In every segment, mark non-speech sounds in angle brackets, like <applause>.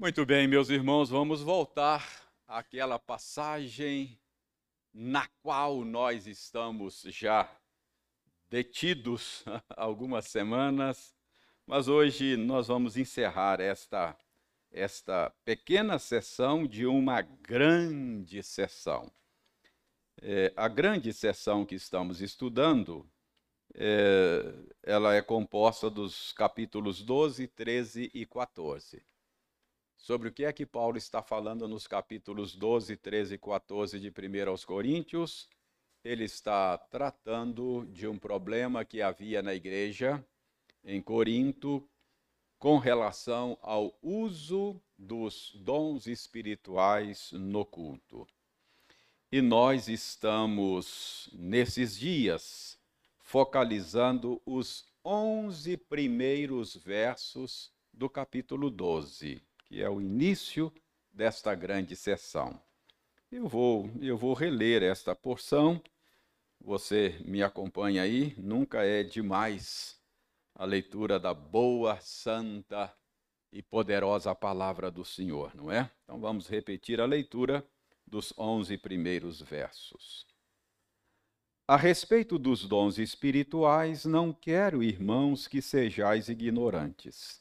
Muito bem, meus irmãos, vamos voltar àquela passagem na qual nós estamos já detidos <laughs> algumas semanas, mas hoje nós vamos encerrar esta esta pequena sessão de uma grande sessão. É, a grande sessão que estamos estudando, é, ela é composta dos capítulos 12, 13 e 14. Sobre o que é que Paulo está falando nos capítulos 12, 13 e 14 de 1 aos Coríntios? Ele está tratando de um problema que havia na igreja em Corinto com relação ao uso dos dons espirituais no culto. E nós estamos, nesses dias, focalizando os 11 primeiros versos do capítulo 12, que é o início desta grande sessão. Eu vou, eu vou reler esta porção. Você me acompanha aí, nunca é demais a leitura da boa, santa e poderosa palavra do Senhor, não é? Então vamos repetir a leitura dos onze primeiros versos. A respeito dos dons espirituais, não quero, irmãos, que sejais ignorantes.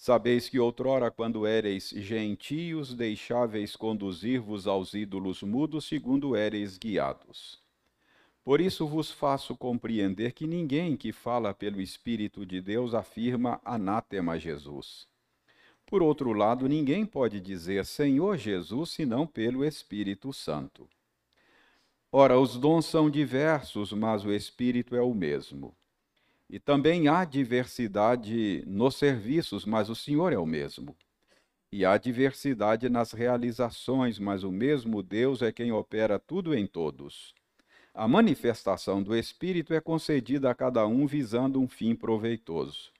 Sabeis que outrora, quando éreis gentios, deixáveis conduzir-vos aos ídolos mudos, segundo éreis guiados. Por isso vos faço compreender que ninguém que fala pelo Espírito de Deus afirma anátema Jesus. Por outro lado, ninguém pode dizer Senhor Jesus senão pelo Espírito Santo. Ora, os dons são diversos, mas o Espírito é o mesmo. E também há diversidade nos serviços, mas o Senhor é o mesmo. E há diversidade nas realizações, mas o mesmo Deus é quem opera tudo em todos. A manifestação do Espírito é concedida a cada um visando um fim proveitoso.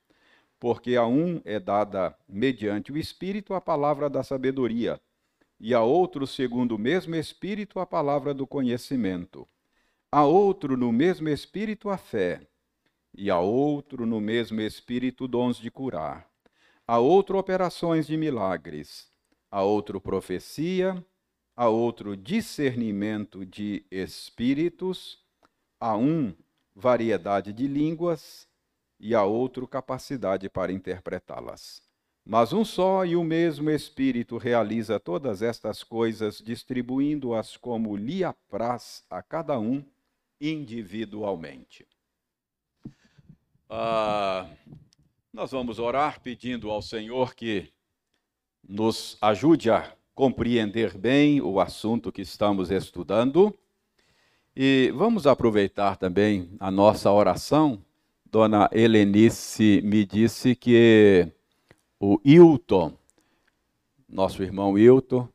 Porque a um é dada, mediante o Espírito, a palavra da sabedoria, e a outro, segundo o mesmo Espírito, a palavra do conhecimento. A outro, no mesmo Espírito, a fé, e a outro, no mesmo Espírito, dons de curar. A outro, operações de milagres. A outro, profecia a outro discernimento de espíritos, a um variedade de línguas e a outro capacidade para interpretá-las. Mas um só e o mesmo Espírito realiza todas estas coisas, distribuindo-as como lhe apraz a cada um individualmente. Ah, nós vamos orar pedindo ao Senhor que nos ajude a compreender bem o assunto que estamos estudando. E vamos aproveitar também a nossa oração. Dona Helenice me disse que o Hilton, nosso irmão Hilton,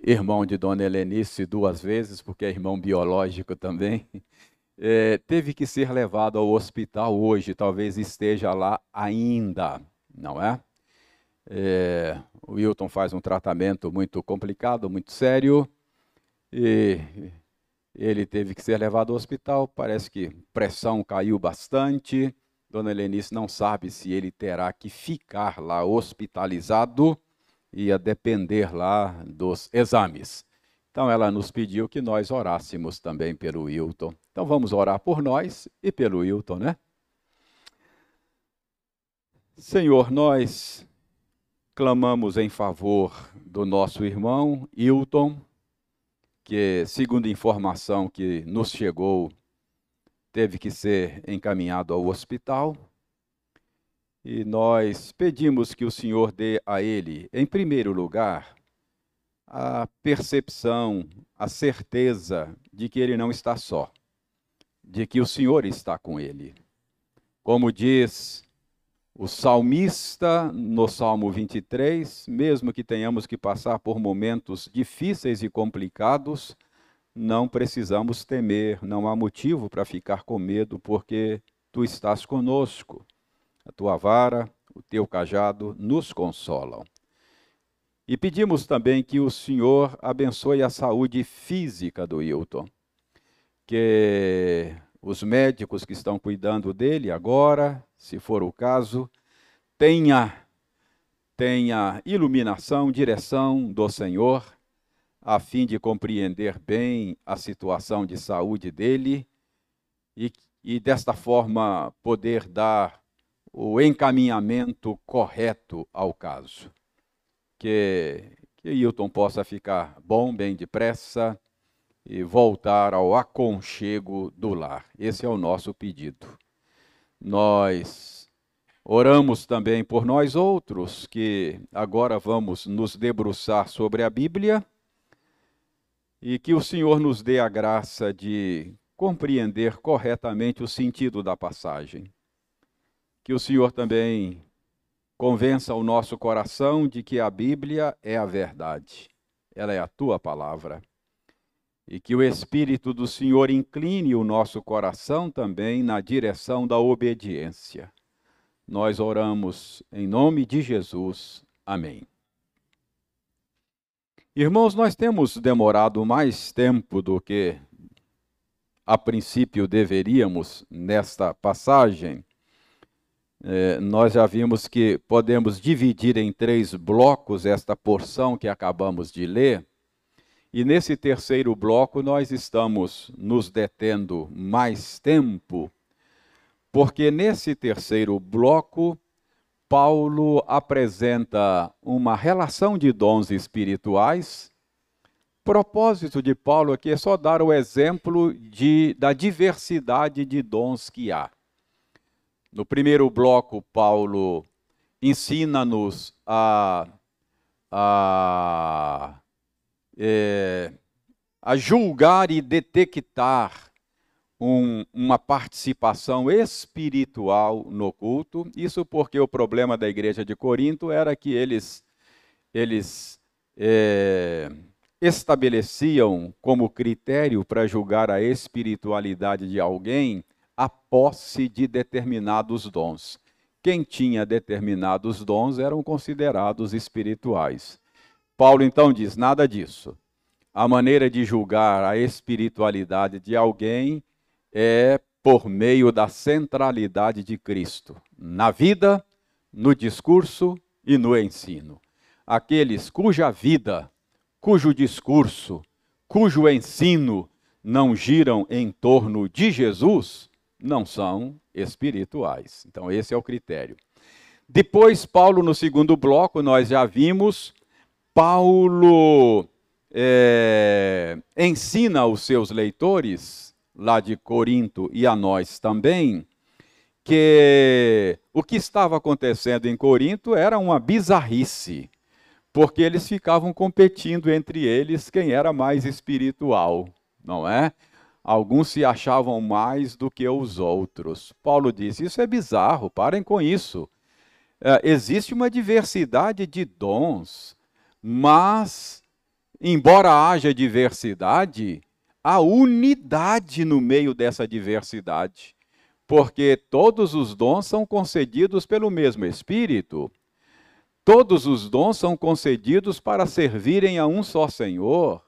irmão de Dona Helenice duas vezes, porque é irmão biológico também, é, teve que ser levado ao hospital hoje, talvez esteja lá ainda, não é? É, o Wilton faz um tratamento muito complicado, muito sério, e ele teve que ser levado ao hospital. Parece que pressão caiu bastante. Dona Helenice não sabe se ele terá que ficar lá hospitalizado e a depender lá dos exames. Então ela nos pediu que nós orássemos também pelo Wilton. Então vamos orar por nós e pelo Wilton, né? Senhor, nós clamamos em favor do nosso irmão Hilton, que, segundo informação que nos chegou, teve que ser encaminhado ao hospital. E nós pedimos que o Senhor dê a ele, em primeiro lugar, a percepção, a certeza de que ele não está só, de que o Senhor está com ele. Como diz o salmista, no Salmo 23, mesmo que tenhamos que passar por momentos difíceis e complicados, não precisamos temer, não há motivo para ficar com medo, porque tu estás conosco. A tua vara, o teu cajado nos consolam. E pedimos também que o Senhor abençoe a saúde física do Hilton, que os médicos que estão cuidando dele agora, se for o caso, tenha tenha iluminação, direção do Senhor, a fim de compreender bem a situação de saúde dele e, e desta forma poder dar o encaminhamento correto ao caso. Que, que Hilton possa ficar bom bem depressa e voltar ao aconchego do lar. Esse é o nosso pedido. Nós oramos também por nós outros, que agora vamos nos debruçar sobre a Bíblia e que o Senhor nos dê a graça de compreender corretamente o sentido da passagem. Que o Senhor também convença o nosso coração de que a Bíblia é a verdade, ela é a tua palavra e que o Espírito do Senhor incline o nosso coração também na direção da obediência. Nós oramos em nome de Jesus. Amém. Irmãos, nós temos demorado mais tempo do que a princípio deveríamos nesta passagem. É, nós já vimos que podemos dividir em três blocos esta porção que acabamos de ler. E nesse terceiro bloco nós estamos nos detendo mais tempo, porque nesse terceiro bloco Paulo apresenta uma relação de dons espirituais. O propósito de Paulo aqui é só dar o exemplo de, da diversidade de dons que há. No primeiro bloco, Paulo ensina-nos a, a é, a julgar e detectar um, uma participação espiritual no culto. Isso porque o problema da igreja de Corinto era que eles, eles é, estabeleciam como critério para julgar a espiritualidade de alguém a posse de determinados dons. Quem tinha determinados dons eram considerados espirituais. Paulo então diz: nada disso. A maneira de julgar a espiritualidade de alguém é por meio da centralidade de Cristo, na vida, no discurso e no ensino. Aqueles cuja vida, cujo discurso, cujo ensino não giram em torno de Jesus, não são espirituais. Então, esse é o critério. Depois, Paulo, no segundo bloco, nós já vimos Paulo é, ensina aos seus leitores, lá de Corinto e a nós também, que o que estava acontecendo em Corinto era uma bizarrice, porque eles ficavam competindo entre eles quem era mais espiritual, não é? Alguns se achavam mais do que os outros. Paulo disse: Isso é bizarro, parem com isso. É, existe uma diversidade de dons mas, embora haja diversidade, há unidade no meio dessa diversidade, porque todos os dons são concedidos pelo mesmo Espírito. Todos os dons são concedidos para servirem a um só Senhor.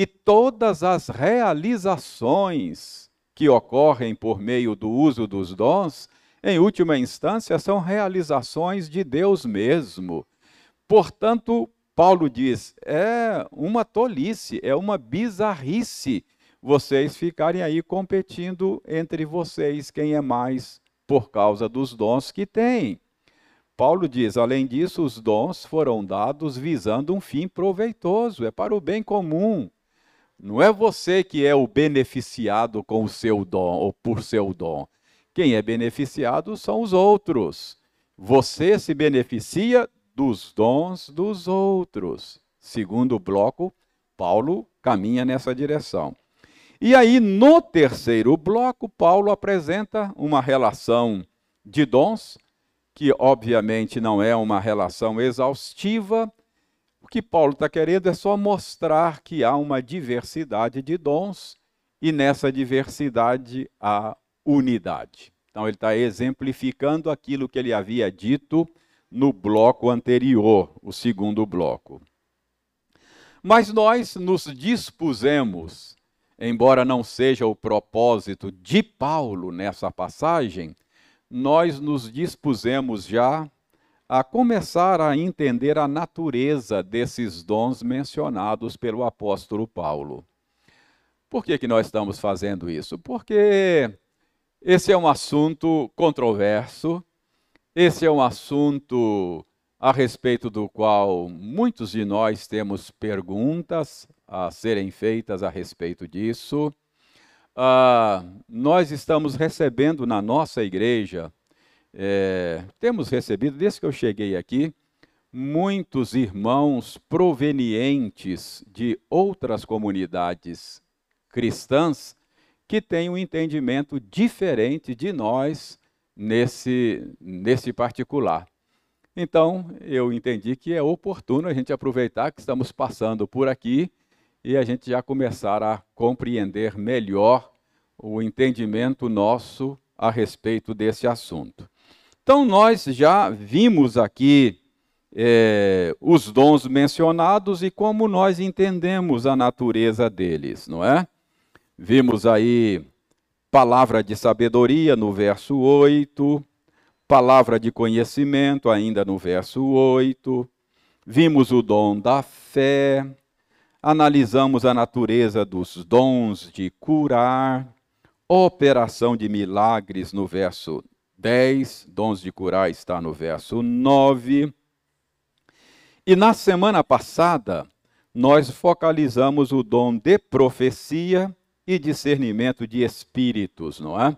E todas as realizações que ocorrem por meio do uso dos dons, em última instância, são realizações de Deus mesmo. Portanto, Paulo diz: é uma tolice, é uma bizarrice vocês ficarem aí competindo entre vocês quem é mais por causa dos dons que têm. Paulo diz: além disso, os dons foram dados visando um fim proveitoso, é para o bem comum. Não é você que é o beneficiado com o seu dom ou por seu dom. Quem é beneficiado são os outros. Você se beneficia dos dons dos outros. Segundo bloco, Paulo caminha nessa direção. E aí, no terceiro bloco, Paulo apresenta uma relação de dons, que obviamente não é uma relação exaustiva. O que Paulo está querendo é só mostrar que há uma diversidade de dons e nessa diversidade há unidade. Então, ele está exemplificando aquilo que ele havia dito no bloco anterior, o segundo bloco. Mas nós nos dispusemos, embora não seja o propósito de Paulo nessa passagem, nós nos dispusemos já a começar a entender a natureza desses dons mencionados pelo apóstolo Paulo. Por que, que nós estamos fazendo isso? Porque esse é um assunto controverso, esse é um assunto a respeito do qual muitos de nós temos perguntas a serem feitas a respeito disso. Uh, nós estamos recebendo na nossa igreja é, temos recebido, desde que eu cheguei aqui, muitos irmãos provenientes de outras comunidades cristãs que têm um entendimento diferente de nós nesse, nesse particular. Então, eu entendi que é oportuno a gente aproveitar que estamos passando por aqui e a gente já começar a compreender melhor o entendimento nosso a respeito desse assunto. Então, nós já vimos aqui é, os dons mencionados e como nós entendemos a natureza deles, não é? Vimos aí palavra de sabedoria no verso 8, palavra de conhecimento ainda no verso 8, vimos o dom da fé, analisamos a natureza dos dons de curar, operação de milagres no verso 10, dons de curar está no verso 9. E na semana passada, nós focalizamos o dom de profecia e discernimento de espíritos, não é?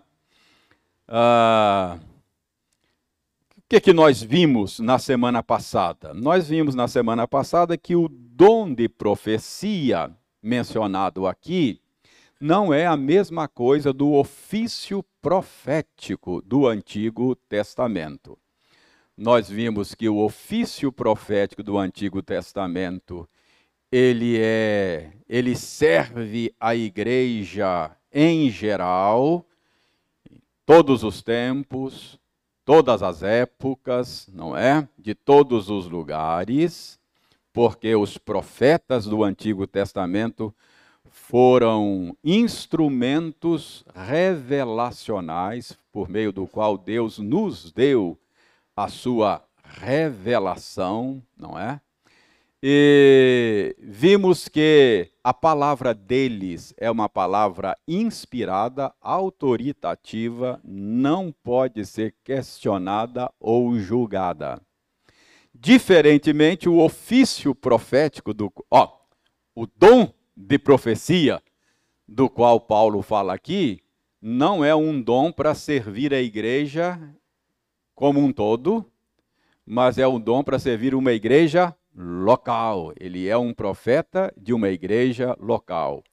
Ah, o que, que nós vimos na semana passada? Nós vimos na semana passada que o dom de profecia mencionado aqui não é a mesma coisa do ofício profético do Antigo Testamento. Nós vimos que o ofício profético do Antigo Testamento, ele é, ele serve à igreja em geral, em todos os tempos, todas as épocas, não é? De todos os lugares, porque os profetas do Antigo Testamento foram instrumentos revelacionais por meio do qual Deus nos deu a sua revelação, não é? E vimos que a palavra deles é uma palavra inspirada, autoritativa, não pode ser questionada ou julgada. Diferentemente, o ofício profético do, ó, o dom de profecia, do qual Paulo fala aqui, não é um dom para servir a igreja como um todo, mas é um dom para servir uma igreja local. Ele é um profeta de uma igreja local.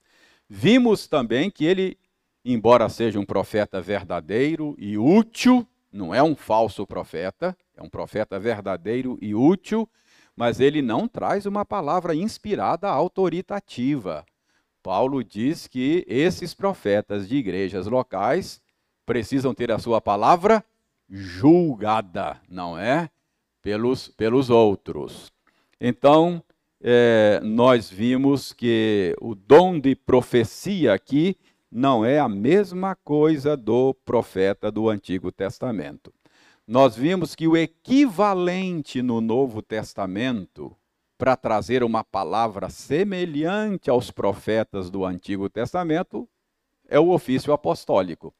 Vimos também que ele, embora seja um profeta verdadeiro e útil, não é um falso profeta, é um profeta verdadeiro e útil, mas ele não traz uma palavra inspirada autoritativa. Paulo diz que esses profetas de igrejas locais precisam ter a sua palavra julgada, não é? Pelos, pelos outros. Então, é, nós vimos que o dom de profecia aqui não é a mesma coisa do profeta do Antigo Testamento nós vimos que o equivalente no Novo Testamento para trazer uma palavra semelhante aos profetas do Antigo Testamento é o ofício apostólico.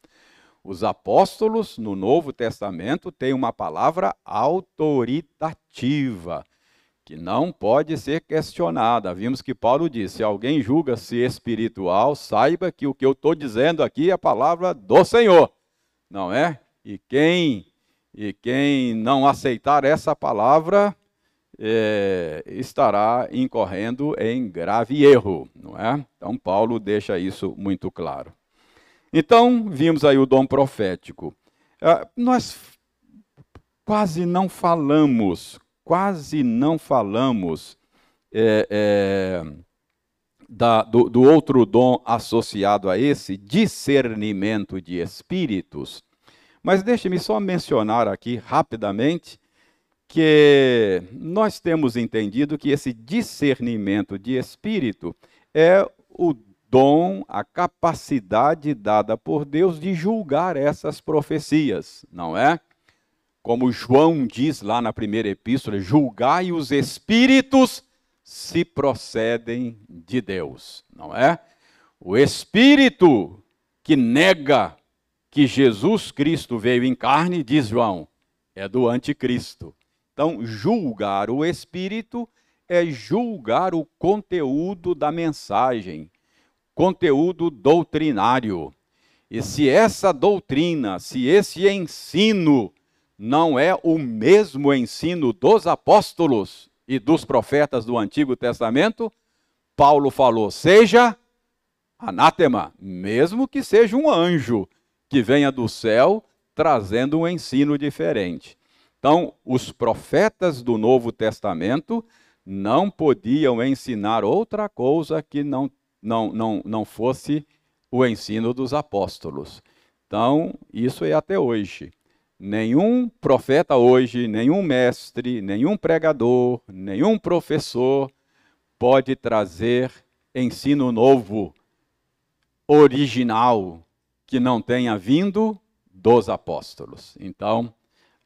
Os apóstolos no Novo Testamento têm uma palavra autoritativa, que não pode ser questionada. Vimos que Paulo disse: se alguém julga-se espiritual, saiba que o que eu estou dizendo aqui é a palavra do Senhor, não é? E quem e quem não aceitar essa palavra é, estará incorrendo em grave erro, não é? Então, Paulo deixa isso muito claro. Então, vimos aí o dom profético. Ah, nós quase não falamos, quase não falamos é, é, da, do, do outro dom associado a esse, discernimento de espíritos. Mas deixe-me só mencionar aqui rapidamente que nós temos entendido que esse discernimento de espírito é o dom, a capacidade dada por Deus de julgar essas profecias, não é? como João diz lá na primeira epístola, julgai os espíritos se procedem de Deus, não é? O espírito que nega que Jesus Cristo veio em carne, diz João, é do anticristo. Então, julgar o espírito é julgar o conteúdo da mensagem, conteúdo doutrinário. E se essa doutrina, se esse ensino não é o mesmo ensino dos apóstolos e dos profetas do Antigo Testamento, Paulo falou: seja anátema, mesmo que seja um anjo que venha do céu trazendo um ensino diferente. Então, os profetas do Novo Testamento não podiam ensinar outra coisa que não, não, não, não fosse o ensino dos apóstolos. Então, isso é até hoje. Nenhum profeta hoje, nenhum mestre, nenhum pregador, nenhum professor pode trazer ensino novo, original, que não tenha vindo dos apóstolos. Então,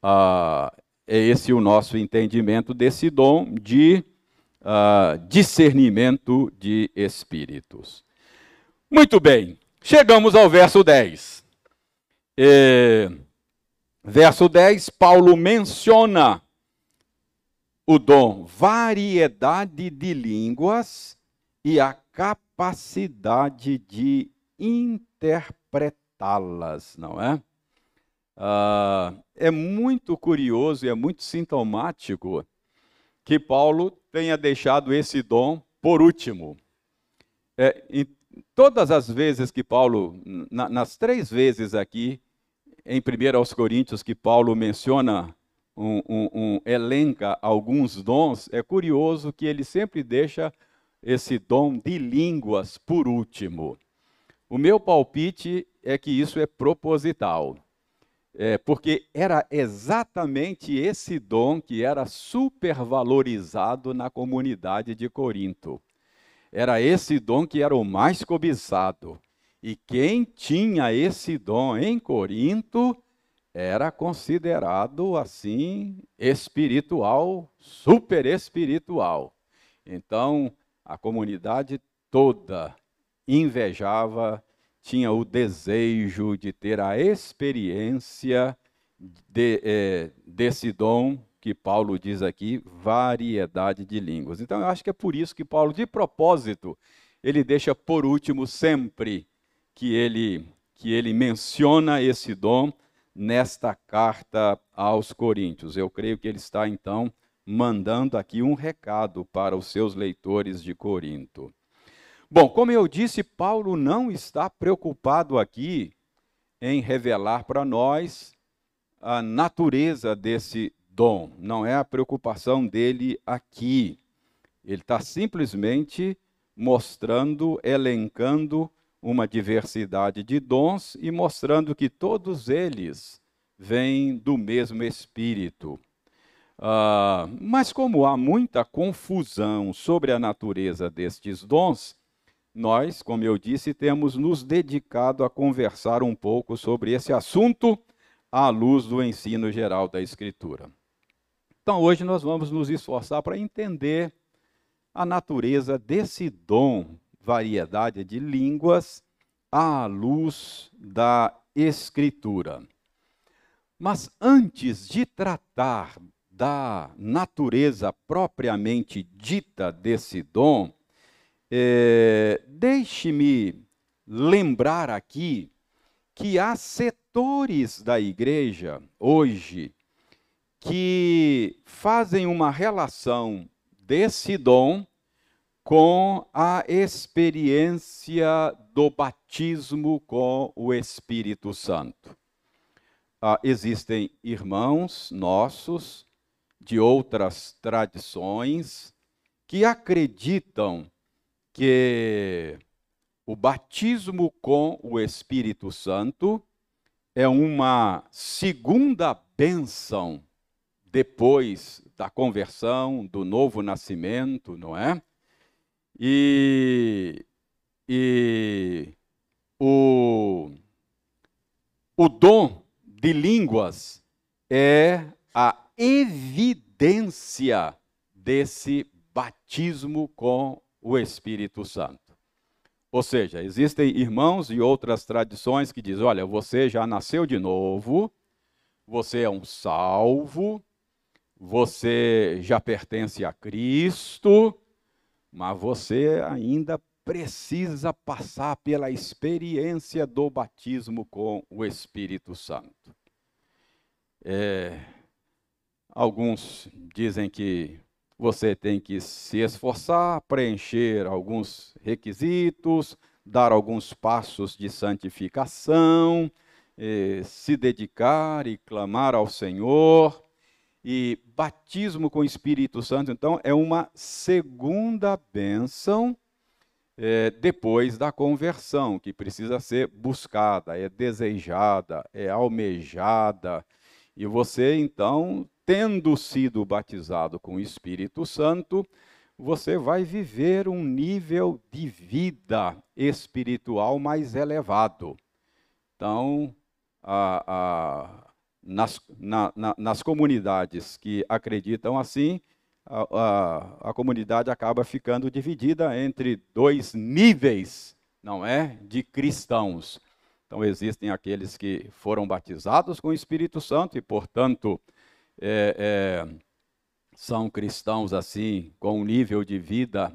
uh, é esse o nosso entendimento desse dom de uh, discernimento de espíritos. Muito bem, chegamos ao verso 10. É, verso 10, Paulo menciona o dom variedade de línguas e a capacidade de interpretá-las, não é? Ah, é muito curioso e é muito sintomático que Paulo tenha deixado esse dom por último. É, todas as vezes que Paulo, na, nas três vezes aqui, em 1 aos Coríntios, que Paulo menciona, um, um, um, elenca alguns dons, é curioso que ele sempre deixa esse dom de línguas por último. O meu palpite é que isso é proposital. É, porque era exatamente esse dom que era supervalorizado na comunidade de Corinto. Era esse dom que era o mais cobiçado. E quem tinha esse dom em Corinto era considerado assim espiritual, super espiritual. Então, a comunidade toda invejava, tinha o desejo de ter a experiência de, é, desse dom que Paulo diz aqui, variedade de línguas. Então eu acho que é por isso que Paulo, de propósito, ele deixa por último sempre que ele que ele menciona esse dom nesta carta aos Coríntios. Eu creio que ele está então mandando aqui um recado para os seus leitores de Corinto. Bom, como eu disse, Paulo não está preocupado aqui em revelar para nós a natureza desse dom. Não é a preocupação dele aqui. Ele está simplesmente mostrando, elencando uma diversidade de dons e mostrando que todos eles vêm do mesmo Espírito. Uh, mas, como há muita confusão sobre a natureza destes dons, nós, como eu disse, temos nos dedicado a conversar um pouco sobre esse assunto à luz do ensino geral da Escritura. Então, hoje nós vamos nos esforçar para entender a natureza desse dom, variedade de línguas, à luz da Escritura. Mas antes de tratar da natureza propriamente dita desse dom, é, deixe-me lembrar aqui que há setores da igreja hoje que fazem uma relação desse dom com a experiência do batismo com o Espírito Santo. Ah, existem irmãos nossos de outras tradições que acreditam que o batismo com o Espírito Santo é uma segunda bênção depois da conversão, do novo nascimento, não é? E, e o, o dom de línguas é a evidência desse batismo com o Espírito Santo. Ou seja, existem irmãos e outras tradições que dizem: olha, você já nasceu de novo, você é um salvo, você já pertence a Cristo, mas você ainda precisa passar pela experiência do batismo com o Espírito Santo. É, alguns dizem que você tem que se esforçar, preencher alguns requisitos, dar alguns passos de santificação, eh, se dedicar e clamar ao Senhor. E batismo com o Espírito Santo, então, é uma segunda bênção eh, depois da conversão, que precisa ser buscada, é desejada, é almejada. E você, então, tendo sido batizado com o Espírito Santo, você vai viver um nível de vida espiritual mais elevado. Então, a, a, nas, na, na, nas comunidades que acreditam assim, a, a, comunidade acaba ficando dividida entre dois níveis, não é, de cristãos. Então existem aqueles que foram batizados com o Espírito Santo e, portanto, é, é, são cristãos assim, com um nível de vida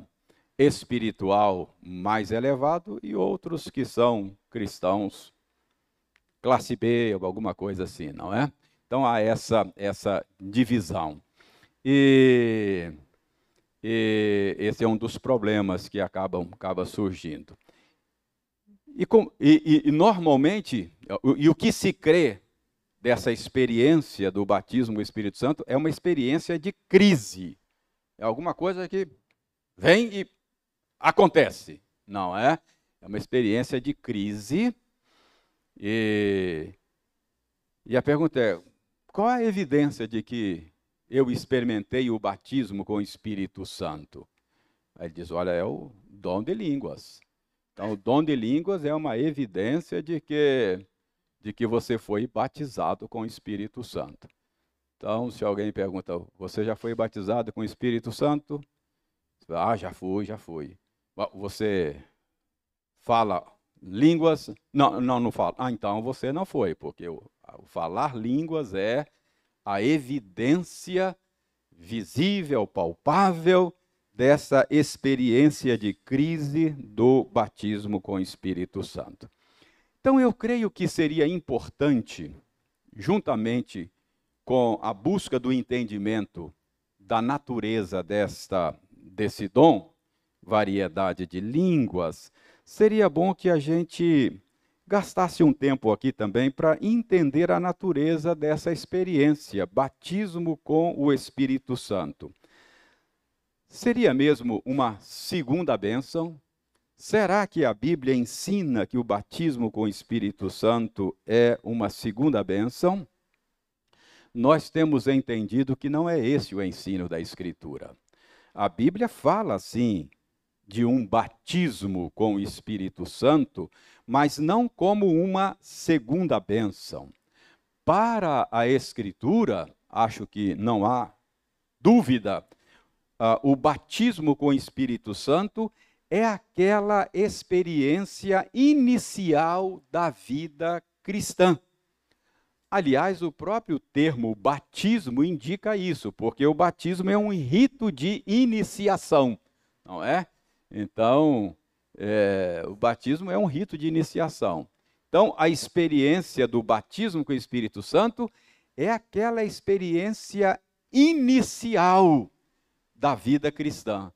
espiritual mais elevado, e outros que são cristãos classe B, ou alguma coisa assim, não é? Então há essa, essa divisão. E, e esse é um dos problemas que acabam acaba surgindo. E, com, e, e, normalmente, e o que se crê dessa experiência do batismo do Espírito Santo é uma experiência de crise. É alguma coisa que vem e acontece, não é? É uma experiência de crise. E, e a pergunta é: qual a evidência de que eu experimentei o batismo com o Espírito Santo? Aí ele diz: olha, é o dom de línguas. Então, o dom de línguas é uma evidência de que de que você foi batizado com o Espírito Santo. Então, se alguém pergunta, você já foi batizado com o Espírito Santo? Ah, já fui, já fui. Você fala línguas? Não, não, não fala. Ah, então você não foi, porque o, o falar línguas é a evidência visível, palpável dessa experiência de crise do batismo com o Espírito Santo. Então, eu creio que seria importante, juntamente com a busca do entendimento da natureza desta, desse dom, variedade de línguas, seria bom que a gente gastasse um tempo aqui também para entender a natureza dessa experiência, batismo com o Espírito Santo. Seria mesmo uma segunda bênção, Será que a Bíblia ensina que o batismo com o Espírito Santo é uma segunda bênção? Nós temos entendido que não é esse o ensino da Escritura. A Bíblia fala, sim, de um batismo com o Espírito Santo, mas não como uma segunda bênção. Para a Escritura, acho que não há dúvida, uh, o batismo com o Espírito Santo é aquela experiência inicial da vida cristã. Aliás, o próprio termo batismo indica isso, porque o batismo é um rito de iniciação, não é? Então, é, o batismo é um rito de iniciação. Então, a experiência do batismo com o Espírito Santo é aquela experiência inicial da vida cristã.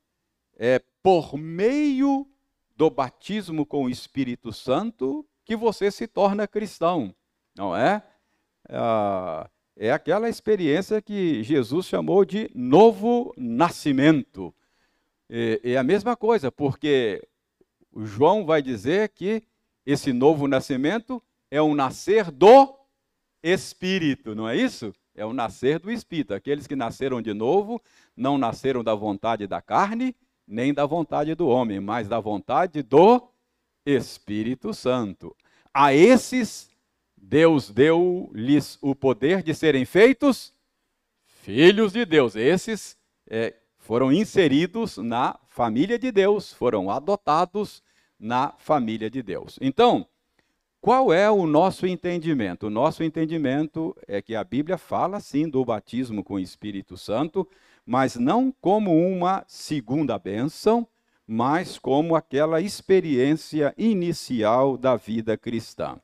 É por meio do batismo com o Espírito Santo que você se torna cristão, não é? É aquela experiência que Jesus chamou de novo nascimento. É a mesma coisa, porque João vai dizer que esse novo nascimento é um nascer do Espírito, não é isso? É o nascer do Espírito. Aqueles que nasceram de novo não nasceram da vontade da carne, nem da vontade do homem, mas da vontade do Espírito Santo. A esses Deus deu-lhes o poder de serem feitos filhos de Deus. Esses é, foram inseridos na família de Deus, foram adotados na família de Deus. Então, qual é o nosso entendimento? O nosso entendimento é que a Bíblia fala sim do batismo com o Espírito Santo, mas não como uma segunda bênção, mas como aquela experiência inicial da vida cristã.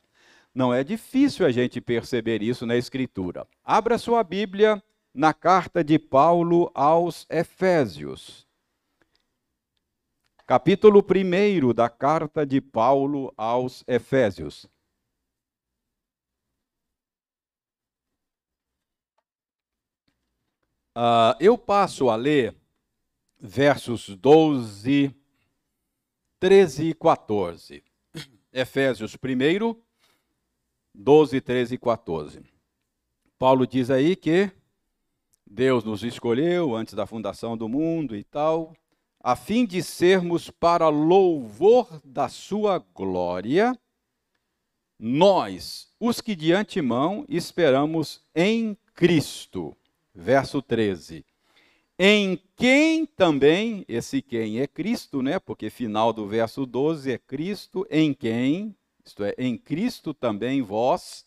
Não é difícil a gente perceber isso na Escritura. Abra sua Bíblia na carta de Paulo aos Efésios. Capítulo 1 da carta de Paulo aos Efésios. Uh, eu passo a ler versos 12, 13 e 14. Efésios 1, 12, 13 e 14. Paulo diz aí que Deus nos escolheu antes da fundação do mundo e tal, a fim de sermos para louvor da sua glória, nós, os que de antemão esperamos em Cristo. Verso 13. Em quem também, esse quem é Cristo, né? Porque final do verso 12 é Cristo, em quem, isto é, em Cristo também vós,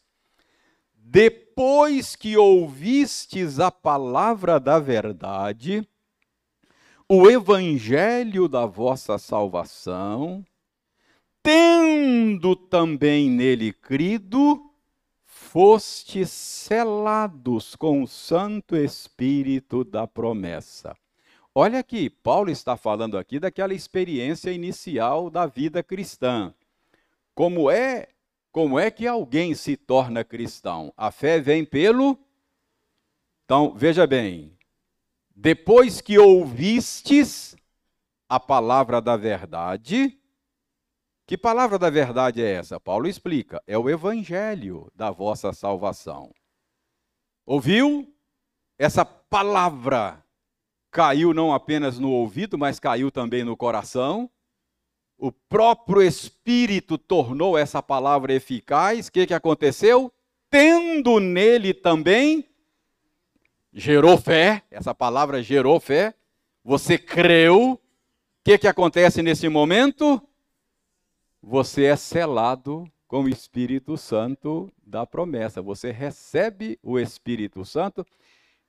depois que ouvistes a palavra da verdade, o evangelho da vossa salvação, tendo também nele crido, fostes selados com o Santo Espírito da promessa. Olha aqui, Paulo está falando aqui daquela experiência inicial da vida cristã. Como é, como é que alguém se torna cristão? A fé vem pelo Então, veja bem, depois que ouvistes a palavra da verdade, que palavra da verdade é essa? Paulo explica: é o evangelho da vossa salvação. Ouviu? Essa palavra caiu não apenas no ouvido, mas caiu também no coração. O próprio Espírito tornou essa palavra eficaz. O que, que aconteceu? Tendo nele também, gerou fé, essa palavra gerou fé, você creu. O que, que acontece nesse momento? Você é selado com o Espírito Santo da promessa. Você recebe o Espírito Santo.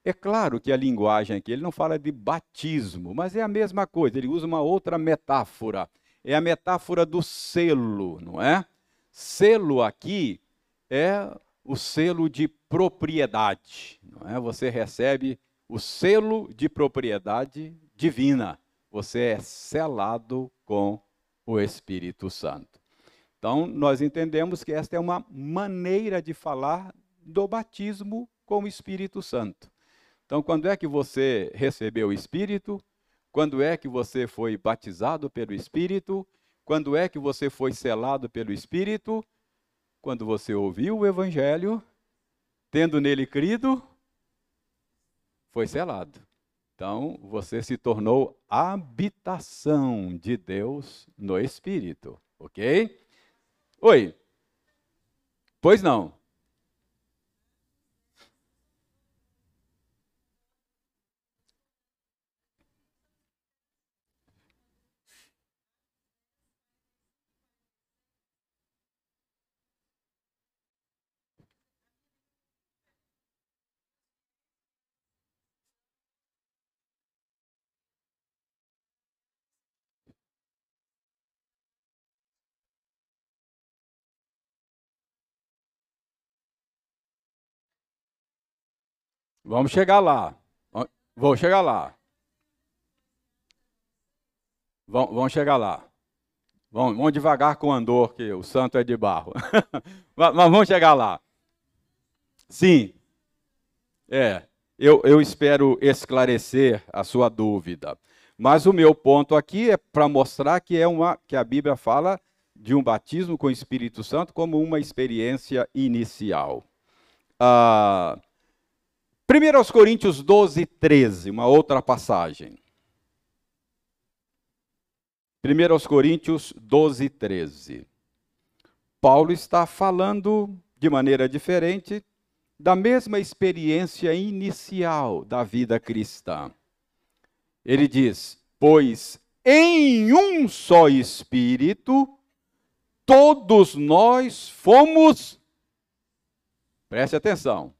É claro que a linguagem aqui, ele não fala de batismo, mas é a mesma coisa, ele usa uma outra metáfora. É a metáfora do selo, não é? Selo aqui é o selo de propriedade, não é? Você recebe o selo de propriedade divina. Você é selado com o Espírito Santo. Então, nós entendemos que esta é uma maneira de falar do batismo com o Espírito Santo. Então, quando é que você recebeu o Espírito? Quando é que você foi batizado pelo Espírito? Quando é que você foi selado pelo Espírito? Quando você ouviu o Evangelho, tendo nele crido, foi selado. Então, você se tornou habitação de Deus no Espírito, ok? Oi. Pois não. Vamos chegar lá. Vou chegar lá. Vamos chegar lá. Vamos, vamos devagar com o andor, que o santo é de barro. <laughs> Mas vamos chegar lá. Sim. É. Eu, eu espero esclarecer a sua dúvida. Mas o meu ponto aqui é para mostrar que é uma que a Bíblia fala de um batismo com o Espírito Santo como uma experiência inicial. Ah, 1 Coríntios 12, 13, uma outra passagem. 1 Coríntios 12, 13. Paulo está falando de maneira diferente, da mesma experiência inicial da vida cristã. Ele diz: Pois em um só Espírito, todos nós fomos. Preste atenção.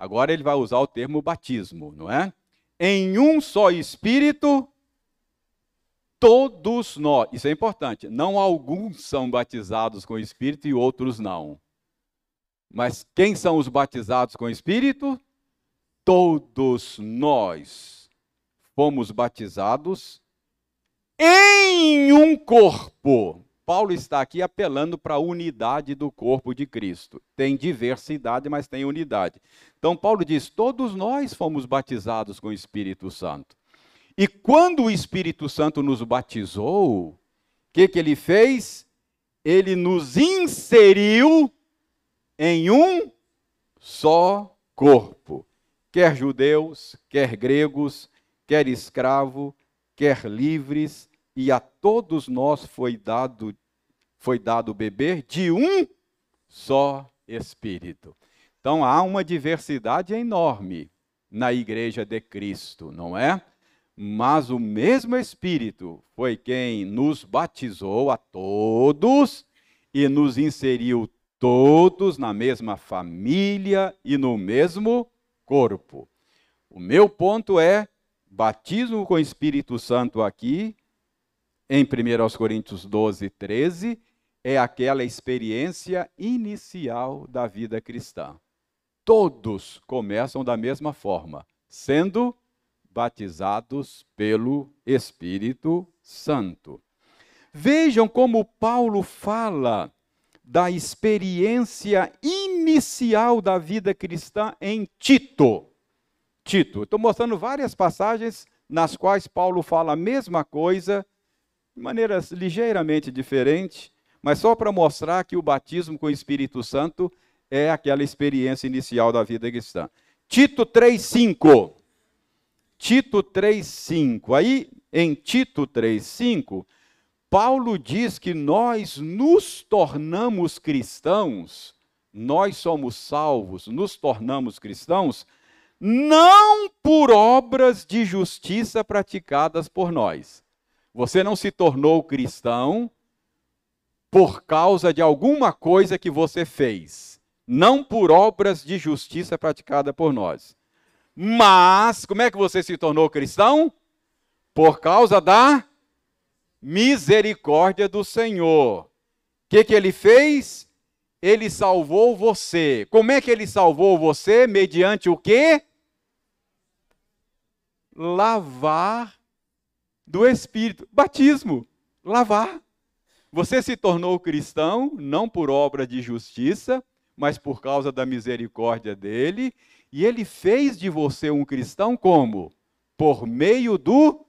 Agora ele vai usar o termo batismo, não é? Em um só Espírito, todos nós. Isso é importante. Não alguns são batizados com o Espírito e outros não. Mas quem são os batizados com o Espírito? Todos nós fomos batizados em um corpo. Paulo está aqui apelando para a unidade do corpo de Cristo. Tem diversidade, mas tem unidade. Então, Paulo diz: todos nós fomos batizados com o Espírito Santo. E quando o Espírito Santo nos batizou, o que, que ele fez? Ele nos inseriu em um só corpo. Quer judeus, quer gregos, quer escravo, quer livres, e a todos nós foi dado foi dado beber de um só espírito. Então há uma diversidade enorme na igreja de Cristo, não é? Mas o mesmo espírito foi quem nos batizou a todos e nos inseriu todos na mesma família e no mesmo corpo. O meu ponto é: batismo com o Espírito Santo aqui, em 1 Coríntios 12, 13, é aquela experiência inicial da vida cristã. Todos começam da mesma forma, sendo batizados pelo Espírito Santo. Vejam como Paulo fala da experiência inicial da vida cristã em Tito. Tito, estou mostrando várias passagens nas quais Paulo fala a mesma coisa, de maneiras ligeiramente diferentes, mas só para mostrar que o batismo com o Espírito Santo é aquela experiência inicial da vida cristã. Tito 3,5. Tito 3,5. Aí, em Tito 3,5, Paulo diz que nós nos tornamos cristãos, nós somos salvos, nos tornamos cristãos, não por obras de justiça praticadas por nós. Você não se tornou cristão por causa de alguma coisa que você fez, não por obras de justiça praticada por nós. Mas, como é que você se tornou cristão? Por causa da misericórdia do Senhor. O que, que ele fez? Ele salvou você. Como é que ele salvou você? Mediante o quê? Lavar do Espírito. Batismo. Lavar. Você se tornou cristão não por obra de justiça, mas por causa da misericórdia dele. E ele fez de você um cristão como? Por meio do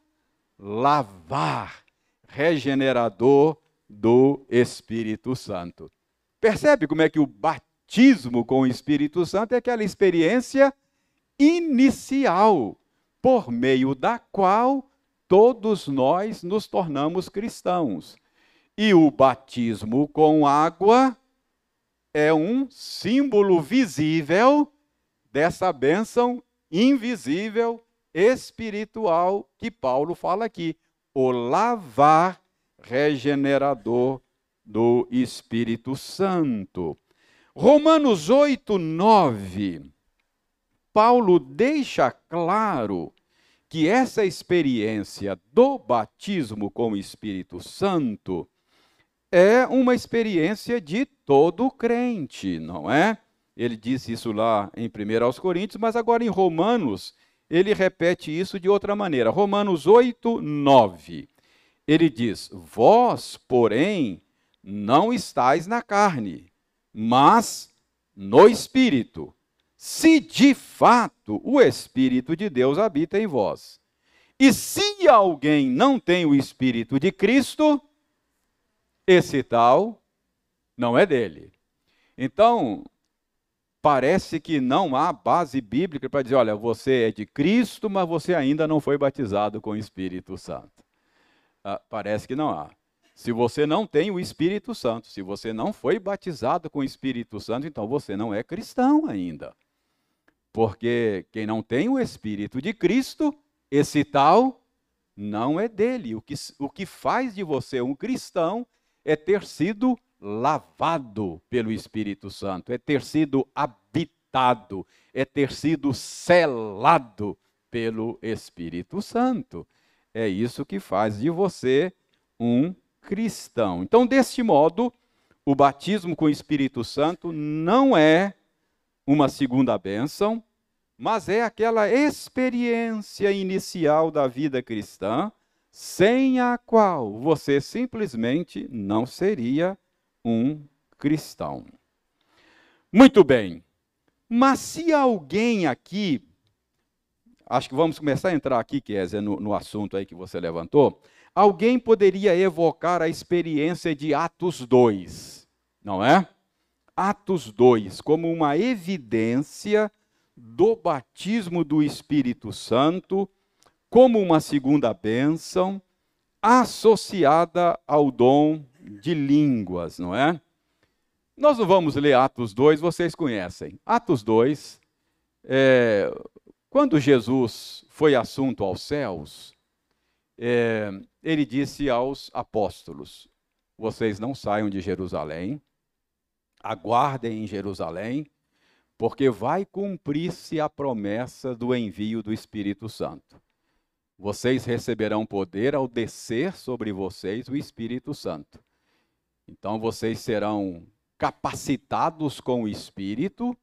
lavar regenerador do Espírito Santo. Percebe como é que o batismo com o Espírito Santo é aquela experiência inicial, por meio da qual todos nós nos tornamos cristãos. E o batismo com água é um símbolo visível dessa bênção invisível espiritual que Paulo fala aqui o lavar regenerador do Espírito Santo. Romanos 8, 9. Paulo deixa claro que essa experiência do batismo com o Espírito Santo é uma experiência de todo crente, não é? Ele diz isso lá em 1 Coríntios, mas agora em Romanos ele repete isso de outra maneira. Romanos 8, 9. Ele diz: Vós, porém, não estáis na carne, mas no espírito, se de fato o Espírito de Deus habita em vós. E se alguém não tem o Espírito de Cristo, esse tal não é dele. Então, parece que não há base bíblica para dizer, olha, você é de Cristo, mas você ainda não foi batizado com o Espírito Santo. Ah, parece que não há. Se você não tem o Espírito Santo, se você não foi batizado com o Espírito Santo, então você não é cristão ainda. Porque quem não tem o Espírito de Cristo, esse tal não é dele. O que, o que faz de você um cristão é ter sido lavado pelo Espírito Santo, é ter sido habitado, é ter sido selado pelo Espírito Santo. É isso que faz de você um cristão. Então, deste modo, o batismo com o Espírito Santo não é uma segunda bênção, mas é aquela experiência inicial da vida cristã, sem a qual você simplesmente não seria um cristão. Muito bem, mas se alguém aqui, acho que vamos começar a entrar aqui, Kézia, no, no assunto aí que você levantou, alguém poderia evocar a experiência de Atos 2, não é? Atos 2, como uma evidência do batismo do Espírito Santo, como uma segunda bênção, associada ao dom de línguas, não é? Nós não vamos ler Atos 2, vocês conhecem. Atos 2, é, quando Jesus foi assunto aos céus, é, ele disse aos apóstolos: Vocês não saiam de Jerusalém, aguardem em Jerusalém, porque vai cumprir-se a promessa do envio do Espírito Santo. Vocês receberão poder ao descer sobre vocês o Espírito Santo. Então vocês serão capacitados com o Espírito,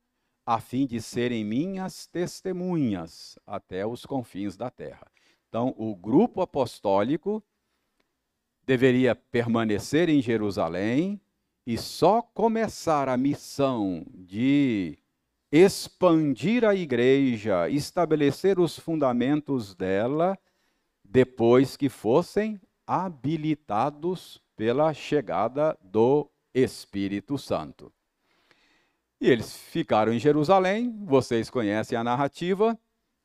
a fim de serem minhas testemunhas até os confins da terra. Então, o grupo apostólico deveria permanecer em Jerusalém e só começar a missão de expandir a igreja, estabelecer os fundamentos dela, depois que fossem habilitados pela chegada do Espírito Santo. E eles ficaram em Jerusalém, vocês conhecem a narrativa.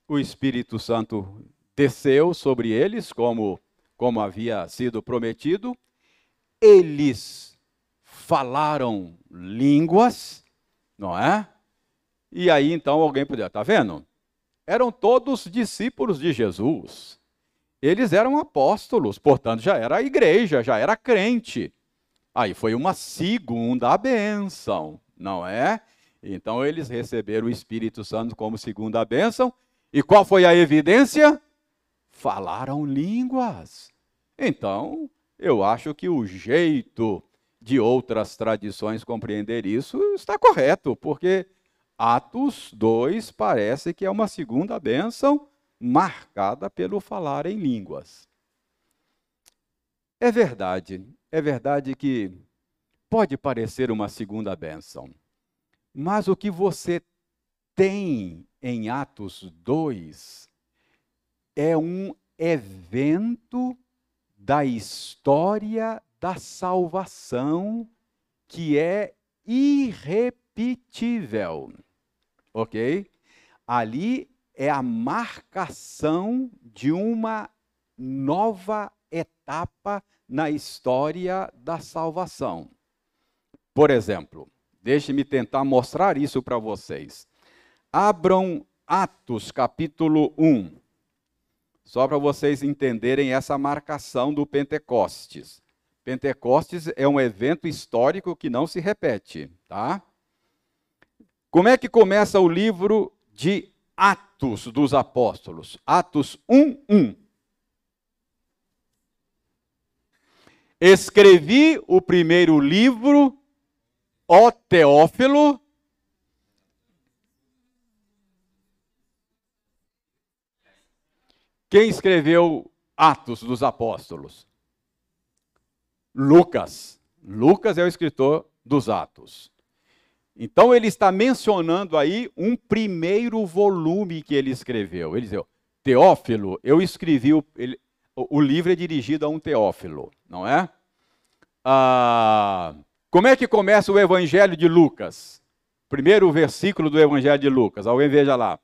O Espírito Santo desceu sobre eles, como, como havia sido prometido. Eles falaram línguas, não é? E aí então alguém podia, tá vendo? Eram todos discípulos de Jesus. Eles eram apóstolos, portanto já era a igreja, já era crente. Aí foi uma segunda bênção, não é? Então eles receberam o Espírito Santo como segunda bênção. E qual foi a evidência? falaram línguas. Então, eu acho que o jeito de outras tradições compreender isso está correto, porque Atos 2 parece que é uma segunda bênção marcada pelo falar em línguas. É verdade, é verdade que pode parecer uma segunda bênção, mas o que você tem em Atos 2 é um evento da história da salvação que é irrepetível. Ok? Ali é a marcação de uma nova etapa na história da salvação. Por exemplo, deixe-me tentar mostrar isso para vocês. Abram Atos capítulo 1. Só para vocês entenderem essa marcação do Pentecostes. Pentecostes é um evento histórico que não se repete, tá? Como é que começa o livro de Atos dos Apóstolos? Atos 1:1. Escrevi o primeiro livro, ó Teófilo, Quem escreveu Atos dos Apóstolos? Lucas. Lucas é o escritor dos Atos. Então ele está mencionando aí um primeiro volume que ele escreveu. Ele diz: Teófilo, eu escrevi o, ele, o, livro é dirigido a um Teófilo, não é? Ah, como é que começa o Evangelho de Lucas? Primeiro versículo do Evangelho de Lucas. Alguém veja lá.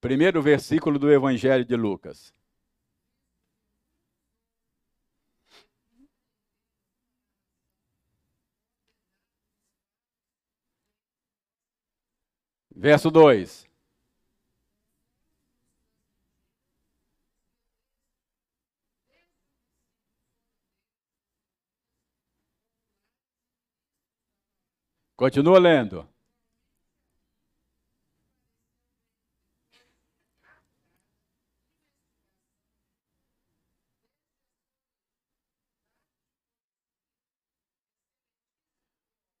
Primeiro versículo do Evangelho de Lucas. Verso 2. Continua lendo.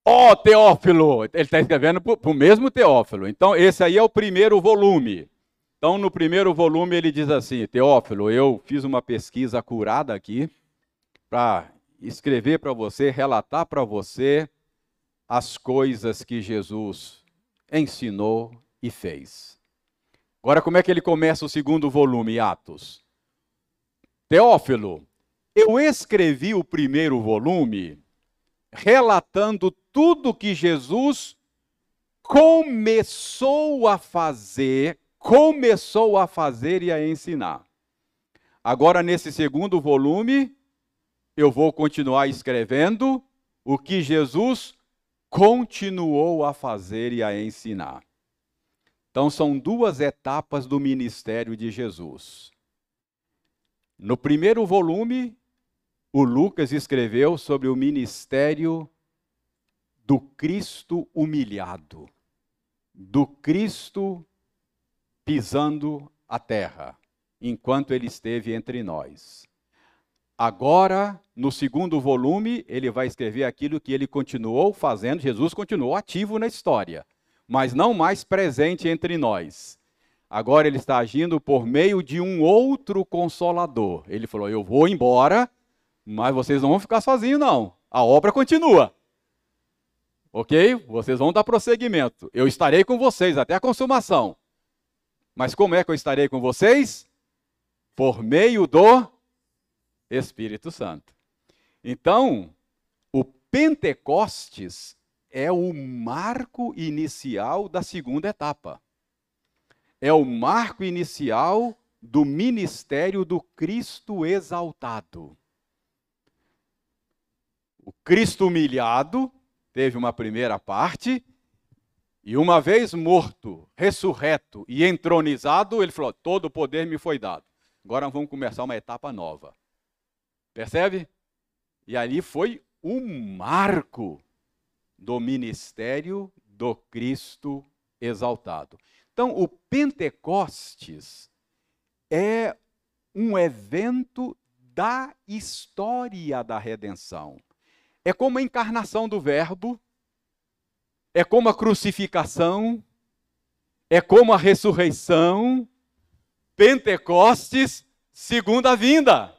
Ó oh, Teófilo, ele está escrevendo para o mesmo Teófilo. Então, esse aí é o primeiro volume. Então, no primeiro volume, ele diz assim: Teófilo, eu fiz uma pesquisa curada aqui para escrever para você, relatar para você as coisas que Jesus ensinou e fez. Agora, como é que ele começa o segundo volume, Atos? Teófilo, eu escrevi o primeiro volume relatando tudo que Jesus começou a fazer, começou a fazer e a ensinar. Agora, nesse segundo volume, eu vou continuar escrevendo o que Jesus continuou a fazer e a ensinar. Então, são duas etapas do ministério de Jesus. No primeiro volume, o Lucas escreveu sobre o ministério do Cristo humilhado, do Cristo pisando a terra, enquanto ele esteve entre nós. Agora, no segundo volume, ele vai escrever aquilo que ele continuou fazendo, Jesus continuou ativo na história, mas não mais presente entre nós. Agora ele está agindo por meio de um outro consolador. Ele falou: Eu vou embora, mas vocês não vão ficar sozinhos, não. A obra continua. Ok? Vocês vão dar prosseguimento. Eu estarei com vocês até a consumação. Mas como é que eu estarei com vocês? Por meio do Espírito Santo. Então, o Pentecostes é o marco inicial da segunda etapa. É o marco inicial do ministério do Cristo exaltado. O Cristo humilhado teve uma primeira parte, e uma vez morto, ressurreto e entronizado, ele falou: todo o poder me foi dado. Agora vamos começar uma etapa nova. Percebe? E ali foi um marco do ministério do Cristo exaltado. Então, o Pentecostes é um evento da história da redenção. É como a encarnação do Verbo, é como a crucificação, é como a ressurreição, Pentecostes, segunda vinda.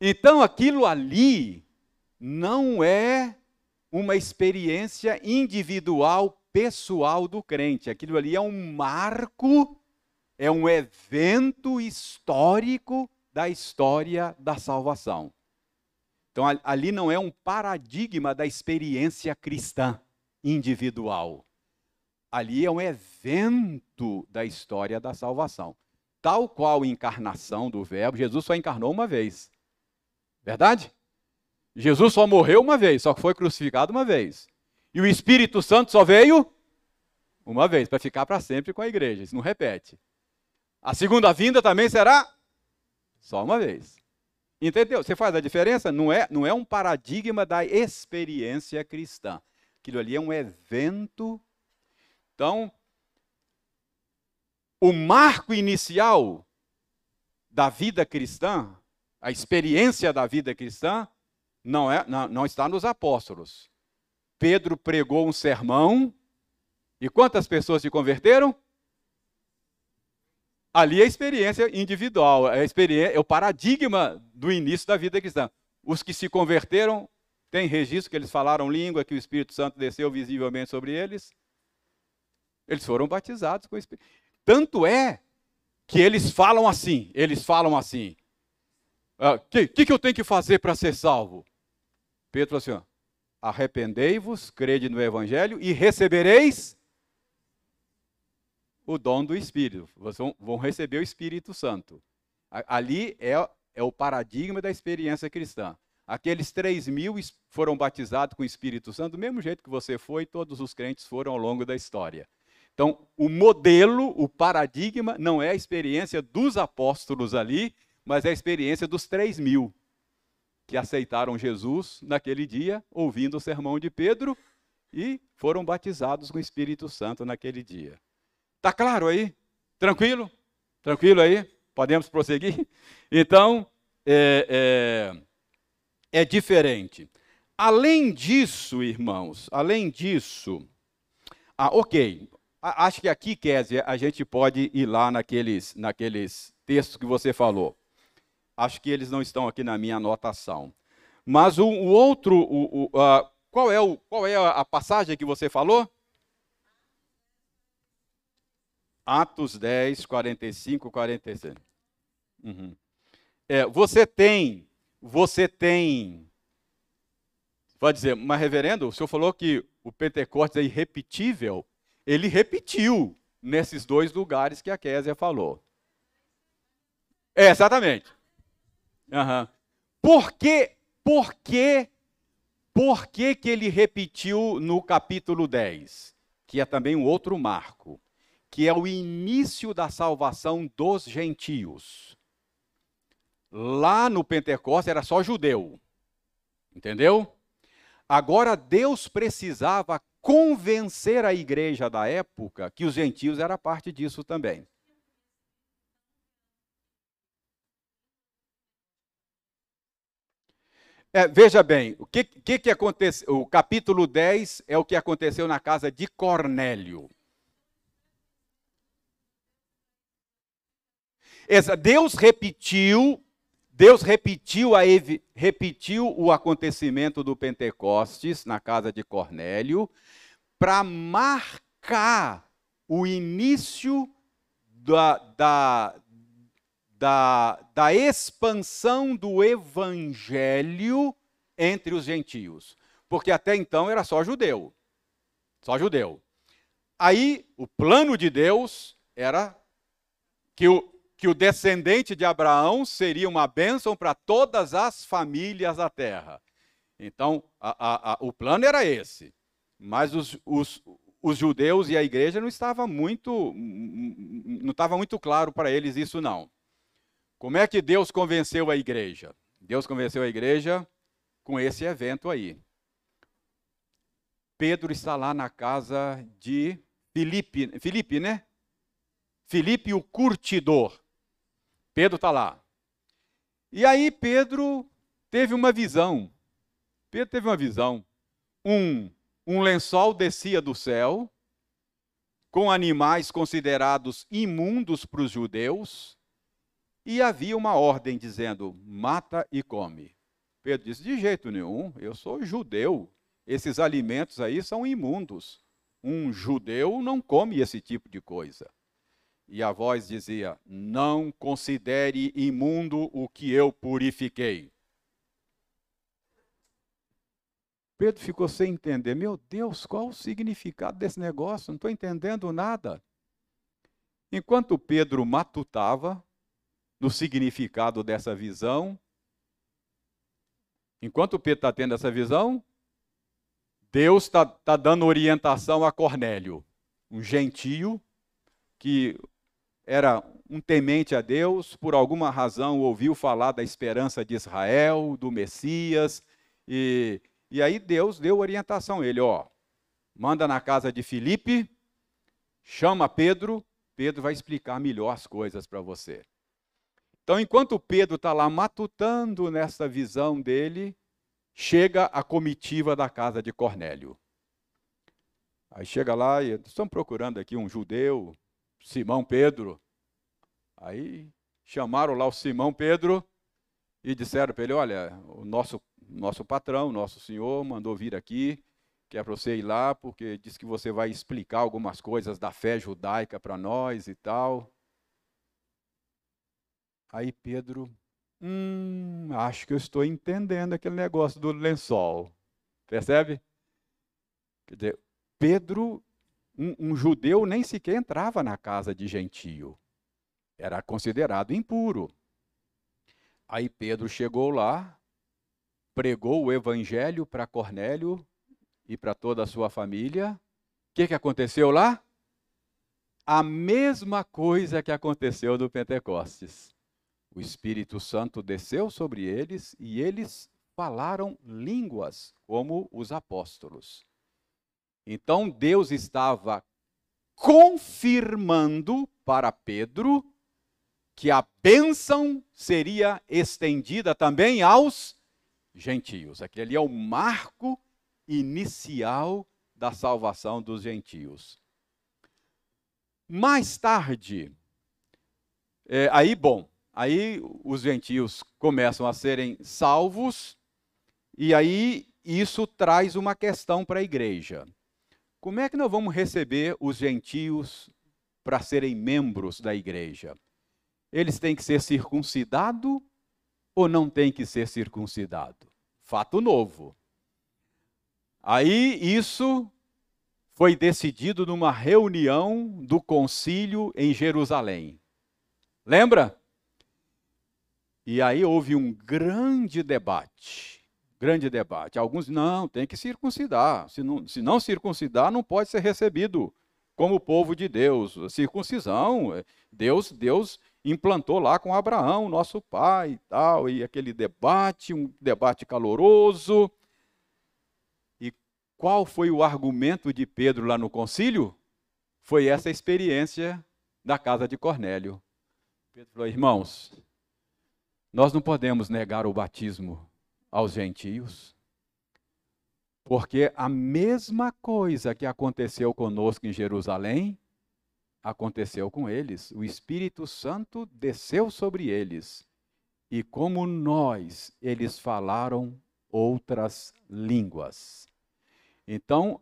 Então aquilo ali não é uma experiência individual, pessoal do crente. Aquilo ali é um marco, é um evento histórico da história da salvação. Então, ali não é um paradigma da experiência cristã individual. Ali é um evento da história da salvação. Tal qual a encarnação do Verbo, Jesus só encarnou uma vez. Verdade? Jesus só morreu uma vez, só foi crucificado uma vez. E o Espírito Santo só veio uma vez, para ficar para sempre com a igreja. Isso não repete. A segunda vinda também será só uma vez. Entendeu? Você faz a diferença? Não é, não é um paradigma da experiência cristã. Aquilo ali é um evento. Então, o marco inicial da vida cristã, a experiência da vida cristã, não, é, não, não está nos apóstolos. Pedro pregou um sermão e quantas pessoas se converteram? Ali é a experiência individual, é, experiência, é o paradigma do início da vida cristã. Os que se converteram, tem registro que eles falaram língua, que o Espírito Santo desceu visivelmente sobre eles. Eles foram batizados com o Espírito. Tanto é que eles falam assim, eles falam assim. O ah, que, que, que eu tenho que fazer para ser salvo? Pedro falou assim: arrependei-vos, crede no Evangelho e recebereis o dom do Espírito, vocês vão receber o Espírito Santo. Ali é, é o paradigma da experiência cristã. Aqueles 3 mil foram batizados com o Espírito Santo, do mesmo jeito que você foi, todos os crentes foram ao longo da história. Então, o modelo, o paradigma, não é a experiência dos apóstolos ali, mas é a experiência dos 3 mil que aceitaram Jesus naquele dia, ouvindo o sermão de Pedro e foram batizados com o Espírito Santo naquele dia. Tá claro aí? Tranquilo? Tranquilo aí? Podemos prosseguir? <laughs> Então, é, é, é diferente. Além disso, irmãos, além disso, ah, ok, acho que aqui, Kézia, a gente pode ir lá naqueles, naqueles textos que você falou. Acho que eles não estão aqui na minha anotação. Mas o, o outro, o, o, uh, qual, é qual é a passagem que você falou? Atos 10, 45, 46. Uhum. É, você tem, você tem, pode dizer, mas reverendo, o senhor falou que o Pentecostes é irrepetível. Ele repetiu nesses dois lugares que a Késia falou. É, exatamente. Uhum. Por que, por que, por que, que ele repetiu no capítulo 10? Que é também um outro marco, que é o início da salvação dos gentios. Lá no Pentecostes era só judeu. Entendeu? Agora Deus precisava convencer a igreja da época que os gentios era parte disso também. É, veja bem, o que, que, que aconteceu? O capítulo 10 é o que aconteceu na casa de Cornélio. Deus repetiu, Deus repetiu, a, repetiu o acontecimento do Pentecostes na casa de Cornélio para marcar o início da, da, da, da expansão do evangelho entre os gentios. Porque até então era só judeu. Só judeu. Aí o plano de Deus era que o, que o descendente de Abraão seria uma bênção para todas as famílias da terra. Então, a, a, a, o plano era esse. Mas os, os, os judeus e a igreja não estava muito não estava muito claro para eles isso não. Como é que Deus convenceu a igreja? Deus convenceu a igreja com esse evento aí. Pedro está lá na casa de Filipe, Filipe, né? Filipe o curtidor. Pedro está lá. E aí Pedro teve uma visão. Pedro teve uma visão. Um, um lençol descia do céu com animais considerados imundos para os judeus e havia uma ordem dizendo: mata e come. Pedro disse: de jeito nenhum, eu sou judeu. Esses alimentos aí são imundos. Um judeu não come esse tipo de coisa. E a voz dizia: Não considere imundo o que eu purifiquei. Pedro ficou sem entender. Meu Deus, qual o significado desse negócio? Não estou entendendo nada. Enquanto Pedro matutava, no significado dessa visão. Enquanto Pedro está tendo essa visão, Deus está tá dando orientação a Cornélio, um gentio que era um temente a Deus, por alguma razão ouviu falar da esperança de Israel, do Messias, e, e aí Deus deu orientação a ele, ó, manda na casa de Filipe, chama Pedro, Pedro vai explicar melhor as coisas para você. Então, enquanto Pedro está lá matutando nessa visão dele, chega a comitiva da casa de Cornélio. Aí chega lá e estão procurando aqui um judeu, Simão Pedro. Aí chamaram lá o Simão Pedro e disseram para ele: Olha, o nosso, nosso patrão, nosso senhor, mandou vir aqui, que é para você ir lá, porque diz que você vai explicar algumas coisas da fé judaica para nós e tal. Aí Pedro, hum, acho que eu estou entendendo aquele negócio do lençol. Percebe? Quer dizer, Pedro, um, um judeu nem sequer entrava na casa de gentio. Era considerado impuro. Aí Pedro chegou lá, pregou o evangelho para Cornélio e para toda a sua família. O que, que aconteceu lá? A mesma coisa que aconteceu no Pentecostes. O Espírito Santo desceu sobre eles e eles falaram línguas, como os apóstolos. Então Deus estava confirmando para Pedro que a bênção seria estendida também aos gentios. Aquele ali é o marco inicial da salvação dos gentios. Mais tarde, é, aí, bom, aí os gentios começam a serem salvos, e aí isso traz uma questão para a igreja. Como é que nós vamos receber os gentios para serem membros da igreja? Eles têm que ser circuncidados ou não têm que ser circuncidados? Fato novo. Aí isso foi decidido numa reunião do concílio em Jerusalém. Lembra? E aí houve um grande debate grande debate. Alguns, não, tem que circuncidar. Se não, se não circuncidar, não pode ser recebido como povo de Deus. A circuncisão, é, Deus, Deus implantou lá com Abraão, nosso pai e tal, e aquele debate, um debate caloroso. E qual foi o argumento de Pedro lá no concílio? Foi essa experiência da casa de Cornélio. Pedro falou: irmãos, nós não podemos negar o batismo aos gentios. Porque a mesma coisa que aconteceu conosco em Jerusalém, aconteceu com eles. O Espírito Santo desceu sobre eles. E como nós, eles falaram outras línguas. Então,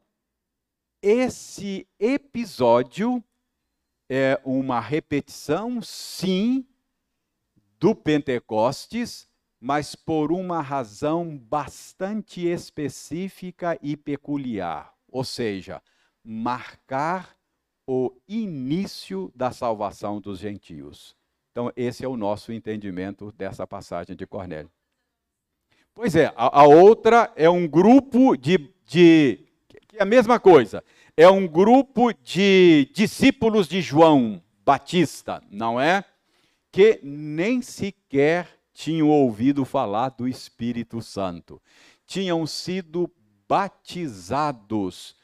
esse episódio é uma repetição, sim, do Pentecostes, mas por uma razão bastante específica e peculiar, ou seja, marcar o início da salvação dos gentios. Então, esse é o nosso entendimento dessa passagem de Cornélio. Pois é, a, a outra é um grupo de, de. é a mesma coisa. É um grupo de discípulos de João Batista, não é? Que nem sequer tinham ouvido falar do Espírito Santo, tinham sido batizados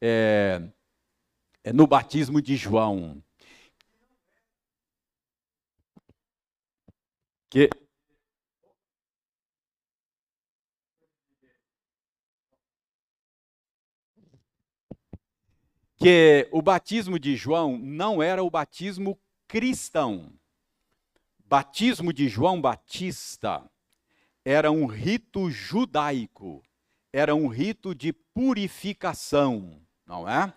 é, no batismo de João. Que que o batismo de João não era o batismo cristão batismo de João Batista era um rito judaico, era um rito de purificação, não é?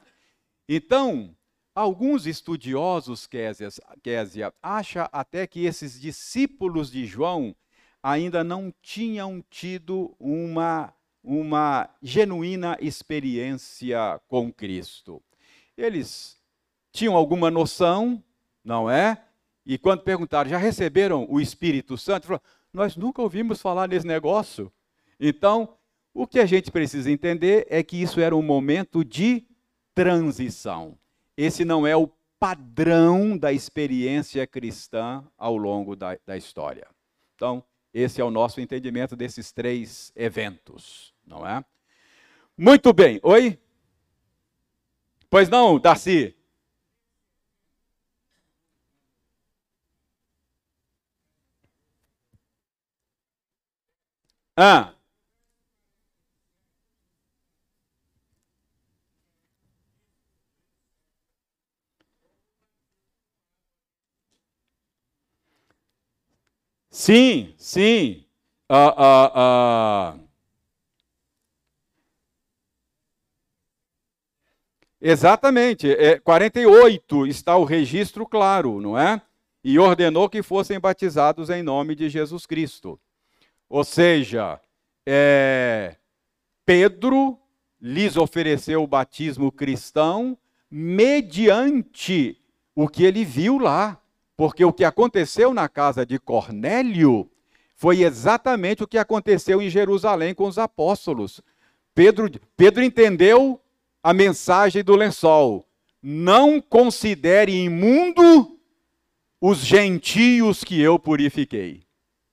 Então, alguns estudiosos, Késia, acham até que esses discípulos de João ainda não tinham tido uma, uma genuína experiência com Cristo. Eles tinham alguma noção, não é? E quando perguntaram, já receberam o Espírito Santo? Falou, nós nunca ouvimos falar nesse negócio. Então, o que a gente precisa entender é que isso era um momento de transição. Esse não é o padrão da experiência cristã ao longo da, da história. Então, esse é o nosso entendimento desses três eventos, não é? Muito bem. Oi? Pois não, Darcy? Ah. Sim, sim. Ah, ah, ah. Exatamente. É, 48 está o registro claro, não é? E ordenou que fossem batizados em nome de Jesus Cristo. Ou seja, é, Pedro lhes ofereceu o batismo cristão, mediante o que ele viu lá. Porque o que aconteceu na casa de Cornélio foi exatamente o que aconteceu em Jerusalém com os apóstolos. Pedro, Pedro entendeu a mensagem do lençol. Não considere imundo os gentios que eu purifiquei.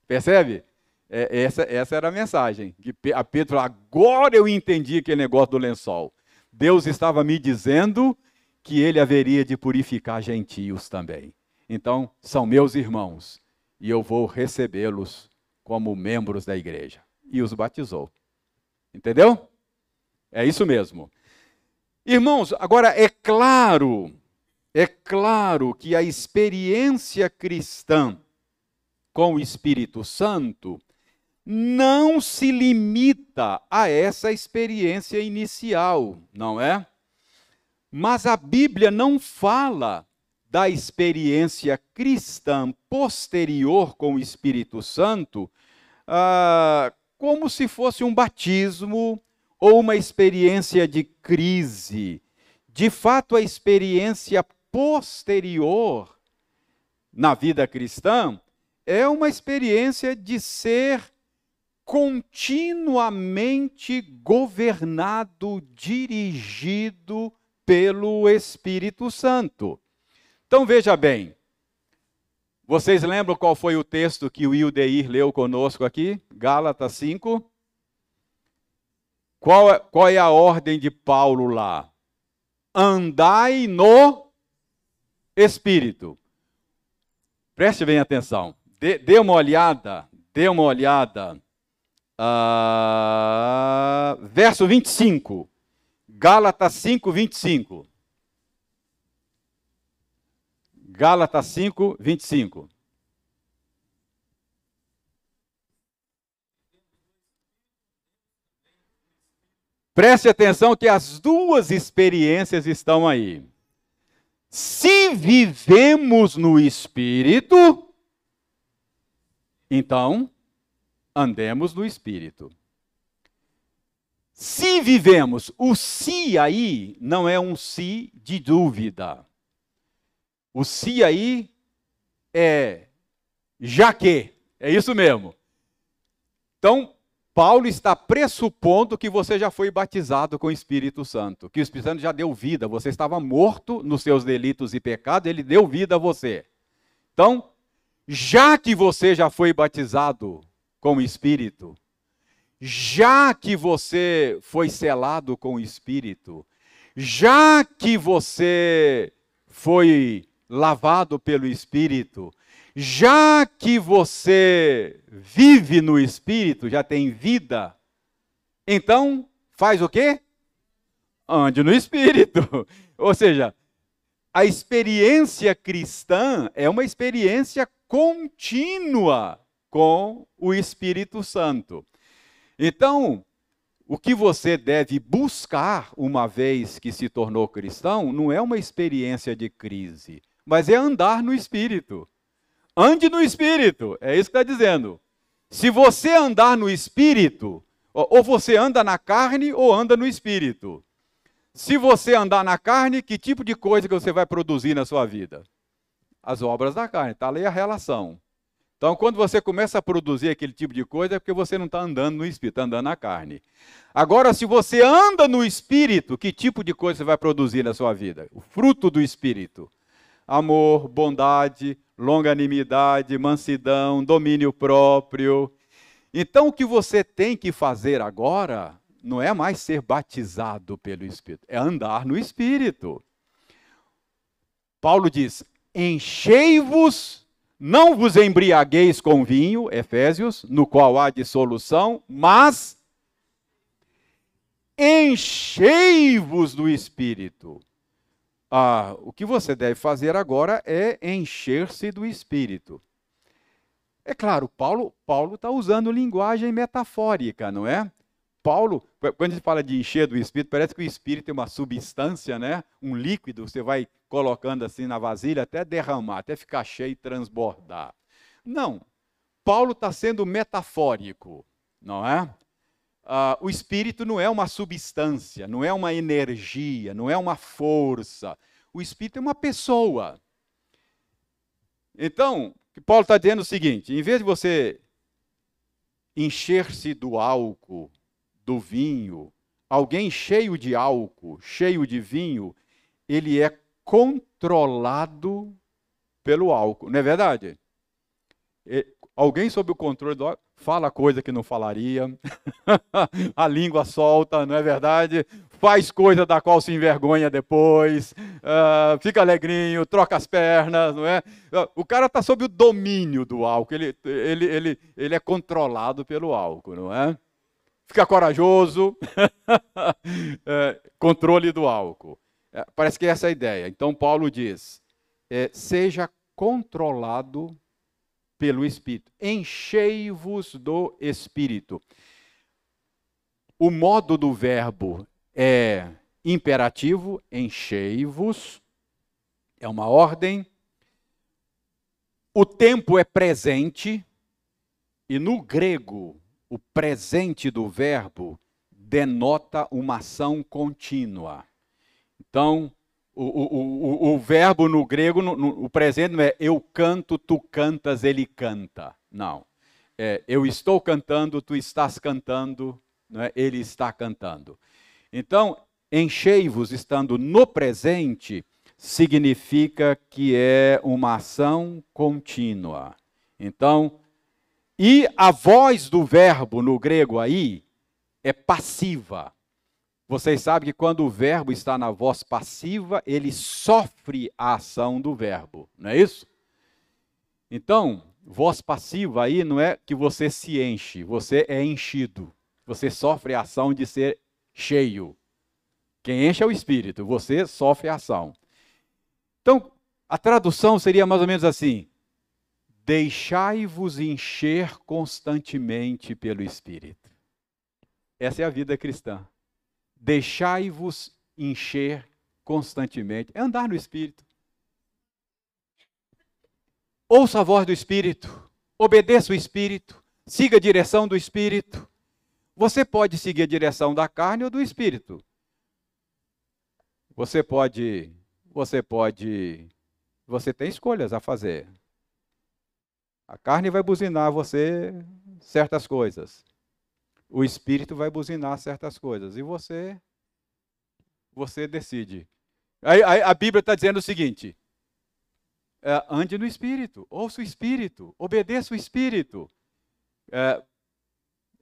Percebe? É, essa, essa era a mensagem. A Pedro, agora eu entendi aquele negócio do lençol. Deus estava me dizendo que ele haveria de purificar gentios também. Então, são meus irmãos, e eu vou recebê-los como membros da igreja. E os batizou. Entendeu? É isso mesmo. Irmãos, agora é claro, é claro que a experiência cristã com o Espírito Santo não se limita a essa experiência inicial, não é? Mas a Bíblia não fala da experiência cristã posterior com o Espírito Santo ah, como se fosse um batismo ou uma experiência de crise. De fato, a experiência posterior na vida cristã é uma experiência de ser continuamente governado, dirigido pelo Espírito Santo. Então veja bem, vocês lembram qual foi o texto que o Ildeir leu conosco aqui? Gálatas 5. Qual é, qual é a ordem de Paulo lá? Andai no Espírito. Preste bem atenção. Dê, dê uma olhada, dê uma olhada. Uh, verso 25. Gálatas 5, 25. Gálatas 5, 25. Preste atenção que as duas experiências estão aí. Se vivemos no Espírito, então andemos no Espírito. Se vivemos, o se aí não é um se de dúvida. O se aí é já que. É isso mesmo. Então, Paulo está pressupondo que você já foi batizado com o Espírito Santo, que o Espírito Santo já deu vida, você estava morto nos seus delitos e pecados, ele deu vida a você. Então, já que você já foi batizado com o Espírito, já que você foi selado com o Espírito, já que você foi lavado pelo Espírito, já que você vive no Espírito, já tem vida, então faz o quê? Ande no Espírito. <laughs> Ou seja, a experiência cristã é uma experiência contínua com o Espírito Santo. Então, o que você deve buscar uma vez que se tornou cristão não é uma experiência de crise mas é andar no espírito. Ande no espírito, é isso que está dizendo. Se você andar no espírito, ou você anda na carne ou anda no espírito. Se você andar na carne, que tipo de coisa que você vai produzir na sua vida? As obras da carne, está ali a relação. Então, quando você começa a produzir aquele tipo de coisa, é porque você não está andando no espírito, está andando na carne. Agora, se você anda no espírito, que tipo de coisa você vai produzir na sua vida? O fruto do espírito amor, bondade, longanimidade, mansidão, domínio próprio. Então, o que você tem que fazer agora não é mais ser batizado pelo Espírito, é andar no Espírito. Paulo diz: enchei-vos, não vos embriagueis com vinho, Efésios, no qual há dissolução, mas enchei-vos do Espírito. Ah, o que você deve fazer agora é encher-se do Espírito. É claro, Paulo Paulo está usando linguagem metafórica, não é? Paulo, quando a gente fala de encher do Espírito, parece que o Espírito é uma substância, né? Um líquido, você vai colocando assim na vasilha até derramar, até ficar cheio e transbordar. Não. Paulo está sendo metafórico, não é? uh, o espírito não é uma substância, não é uma energia, não é uma força. O espírito é uma pessoa. Então, Paulo está dizendo é o seguinte: em vez de você encher-se do álcool, do vinho, alguém cheio de álcool, cheio de vinho, ele é controlado pelo álcool, não é verdade? Alguém sob o controle do álcool fala coisa que não falaria, <laughs> a língua solta, não é verdade? Faz coisa da qual se envergonha depois, uh, fica alegrinho, troca as pernas, não é? Ah, o cara está sob o domínio do álcool, ele, ele, ele, ele é controlado pelo álcool, não é? Fica corajoso, <laughs> é, controle do álcool. É, parece que essa é a ideia. Então, Paulo diz: é, seja controlado pelo Espírito. Enchei-vos do Espírito. O modo do verbo é imperativo, enchei-vos, é uma ordem. O tempo é presente, e no grego, o presente do verbo denota uma ação contínua. Então, o, o, o, o verbo no grego, no, no, o presente não é eu canto, tu cantas, ele canta. Não. É, eu estou cantando, tu estás cantando, é? ele está cantando. Então, enchei-vos estando no presente significa que é uma ação contínua. Então, e a voz do verbo no grego aí é passiva. Vocês sabem que quando o verbo está na voz passiva, ele sofre a ação do verbo, não é isso? Então, voz passiva aí não é que você se enche, você é enchido. Você sofre a ação de ser cheio. Quem enche é o espírito, você sofre a ação. Então, a tradução seria mais ou menos assim: Deixai-vos encher constantemente pelo espírito. Essa é a vida cristã deixai-vos encher constantemente. É andar no Espírito. Ouça a voz do Espírito, obedeça o Espírito, siga a direção do Espírito. Você pode seguir a direção da carne ou do Espírito. Você pode, você pode, você tem escolhas a fazer. A carne vai buzinar você certas coisas o espírito vai buzinar certas coisas e você você decide. Aí, aí a Bíblia está dizendo o seguinte: é, ande no espírito, ouça o espírito, obedeça o espírito. É,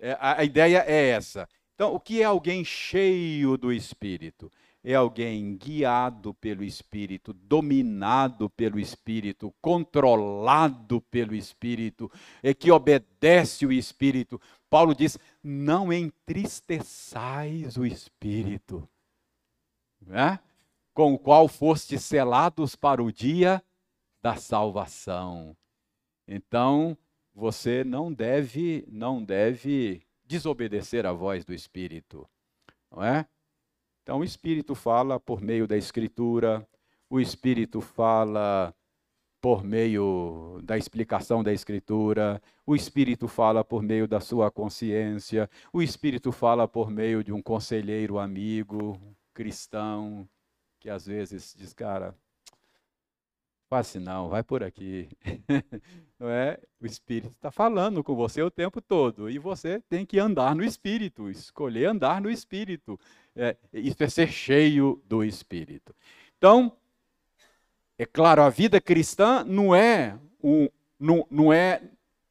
é, a, a ideia é essa. Então, o que é alguém cheio do espírito? É alguém guiado pelo Espírito, dominado pelo Espírito, controlado pelo Espírito, é que obedece o Espírito. Paulo diz: não entristeçais o Espírito, né? com o qual fostes selados para o dia da salvação. Então, você não deve, não deve desobedecer à voz do Espírito, não é? Então, o Espírito fala por meio da Escritura, o Espírito fala por meio da explicação da Escritura, o Espírito fala por meio da sua consciência, o Espírito fala por meio de um conselheiro amigo, cristão, que às vezes diz, cara, Fácil não, vai por aqui. <laughs> não é? O Espírito está falando com você o tempo todo e você tem que andar no Espírito, escolher andar no Espírito. É, isso é ser cheio do Espírito. Então, é claro, a vida cristã não é não, não é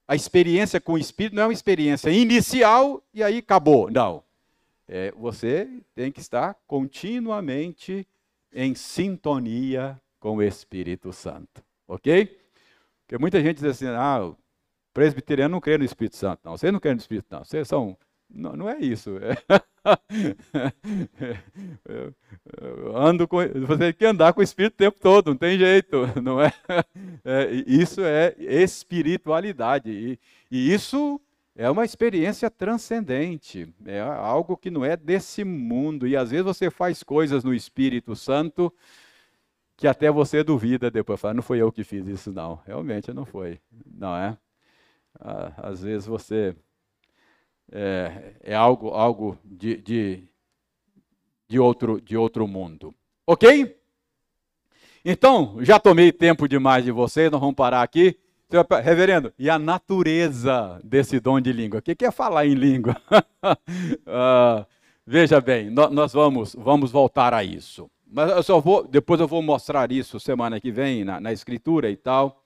a experiência com o Espírito não é uma experiência inicial e aí acabou. Não. É, você tem que estar continuamente em sintonia com o Espírito Santo. Ok? Porque muita gente diz assim, ah, o presbiteriano não crê no Espírito Santo. Não, vocês não creem no Espírito, não. Vocês são. Não, não é isso. <laughs> Eu ando com, você tem que andar com o Espírito o tempo todo, não tem jeito, <laughs> não é? é isso é espiritualidade e, e, isso é uma experiência transcendente, é algo que não é desse mundo e às vezes você faz coisas no Espírito Santo que até você duvida depois, fala, não foi eu que fiz isso, não. Realmente não foi, não é? Ah, às vezes você é, é algo, algo de, de, de, outro, de outro mundo. Ok? Então, já tomei tempo demais de vocês, nós vamos parar aqui. Reverendo, e a natureza desse dom de língua? O que é falar em língua? uh, <laughs> veja bem, nós vamos, vamos voltar a isso. Mas eu só vou, depois eu vou mostrar isso semana que vem na, na escritura e tal.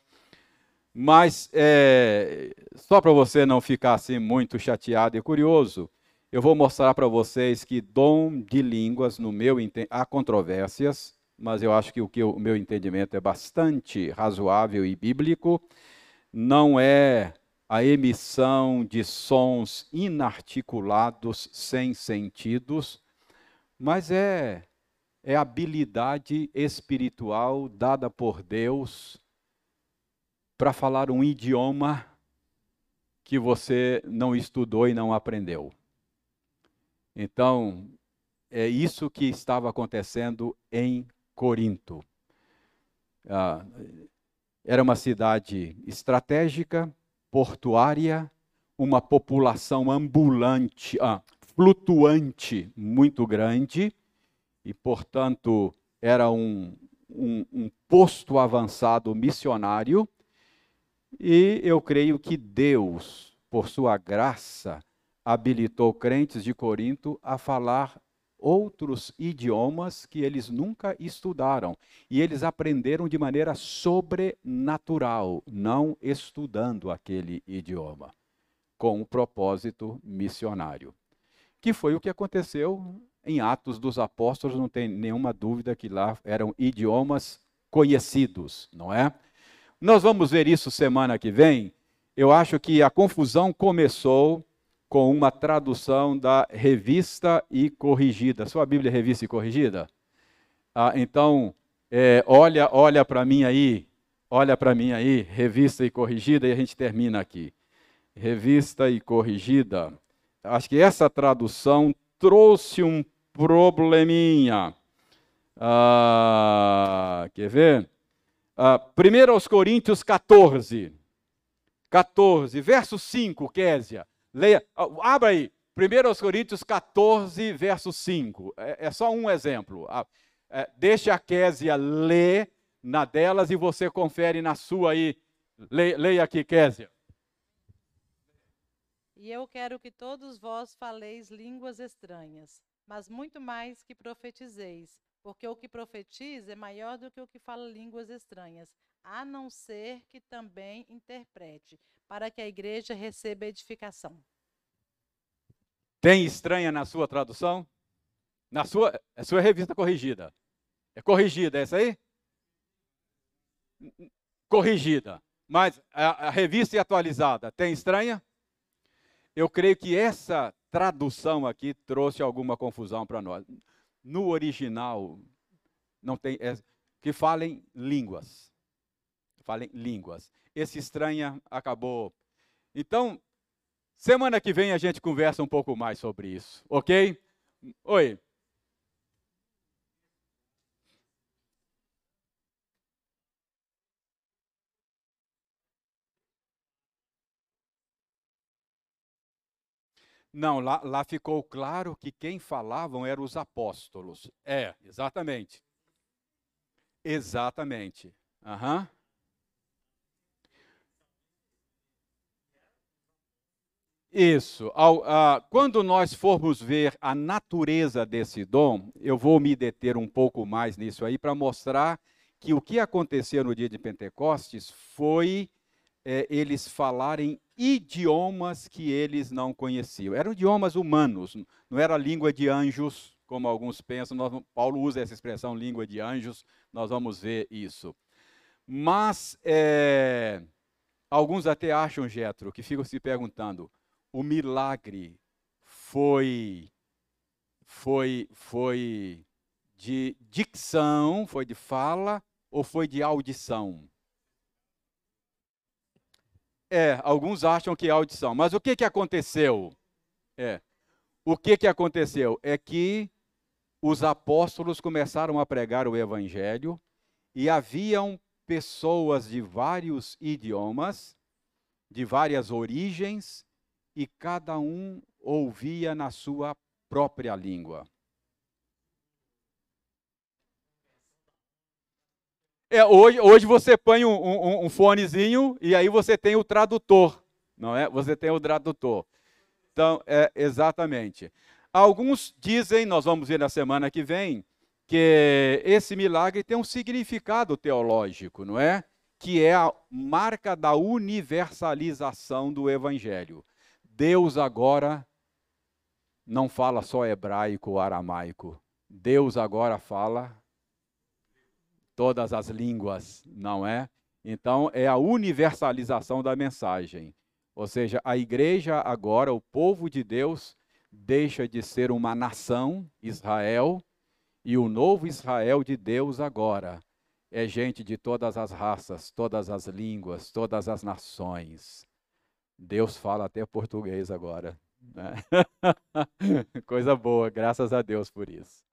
Mas é, só para você não ficar assim muito chateado e curioso, eu vou mostrar para vocês que dom de línguas, no meu há controvérsias, mas eu acho que o que o meu entendimento é bastante razoável e bíblico, não é a emissão de sons inarticulados sem sentidos, mas é é habilidade espiritual dada por Deus para falar um idioma que você não estudou e não aprendeu. Então, é isso que estava acontecendo em Corinto. Ah, era uma cidade estratégica, portuária, uma população ambulante, ah, flutuante muito grande, e, portanto, era um, um, um posto avançado missionário e eu creio que Deus, por sua graça, habilitou crentes de Corinto a falar outros idiomas que eles nunca estudaram. E eles aprenderam de maneira sobrenatural, não estudando aquele idioma, com um propósito missionário. Que foi o que aconteceu em Atos dos Apóstolos, não tem nenhuma dúvida que lá eram idiomas conhecidos, não é? Nós vamos ver isso semana que vem. Eu acho que a confusão começou com uma tradução da revista e corrigida. Sua Bíblia é revista e corrigida? Ah, então, é, olha, olha para mim aí, olha para mim aí, revista e corrigida, e a gente termina aqui. Revista e corrigida. Acho que essa tradução trouxe um probleminha. Ah, quer ver? Uh, 1 aos Coríntios 14. 14, verso 5, Késia. Leia, uh, abra aí. 1 aos Coríntios 14, verso 5. É, é só um exemplo. Uh, é, deixa a Késia ler na delas e você confere na sua aí. Leia aqui, Késia. E eu quero que todos vós faleis línguas estranhas, mas muito mais que profetizeis porque o que profetiza é maior do que o que fala línguas estranhas, a não ser que também interprete, para que a igreja receba edificação. Tem estranha na sua tradução? Na sua, é sua revista corrigida. É corrigida, essa aí? Corrigida. Mas a, a revista é atualizada tem estranha? Eu creio que essa tradução aqui trouxe alguma confusão para nós no original não tem é, que falem línguas. Falem línguas. Esse estranha acabou. Então, semana que vem a gente conversa um pouco mais sobre isso, ok? Oi. Não, lá, lá ficou claro que quem falavam eram os apóstolos. É, exatamente. Exatamente. Uhum. Isso. Ao, quando nós formos ver a natureza desse dom, eu vou me deter um pouco mais nisso aí para mostrar que o que aconteceu no dia de Pentecostes foi é, eles falarem idiomas que eles não conheciam. Eram idiomas humanos, não era língua de anjos, como alguns pensam. Nós, Paulo usa essa expressão língua de anjos, nós vamos ver isso. Mas é, alguns até acham, Getro, que ficam se perguntando: o milagre foi foi foi de dicção, foi de fala ou foi de audição? É, alguns acham que é audição. Mas o que, que aconteceu? É. O que, que aconteceu? É que os apóstolos começaram a pregar o evangelho e haviam pessoas de vários idiomas, de várias origens, e cada um ouvia na sua própria língua. É, hoje, hoje você põe um, um, um fonezinho e aí você tem o tradutor, não é? Você tem o tradutor. Então, é exatamente. Alguns dizem, nós vamos ver na semana que vem, que esse milagre tem um significado teológico, não é? Que é a marca da universalização do evangelho. Deus agora não fala só hebraico ou aramaico. Deus agora fala todas as línguas, não é? Então, é a universalização da mensagem. Ou seja, a igreja agora, o povo de Deus, deixa de ser uma nação, Israel, e o novo Israel de Deus agora é gente de todas as raças, todas as línguas, todas as nações. Deus fala até português agora. Né? <laughs> Coisa boa, graças a Deus por isso.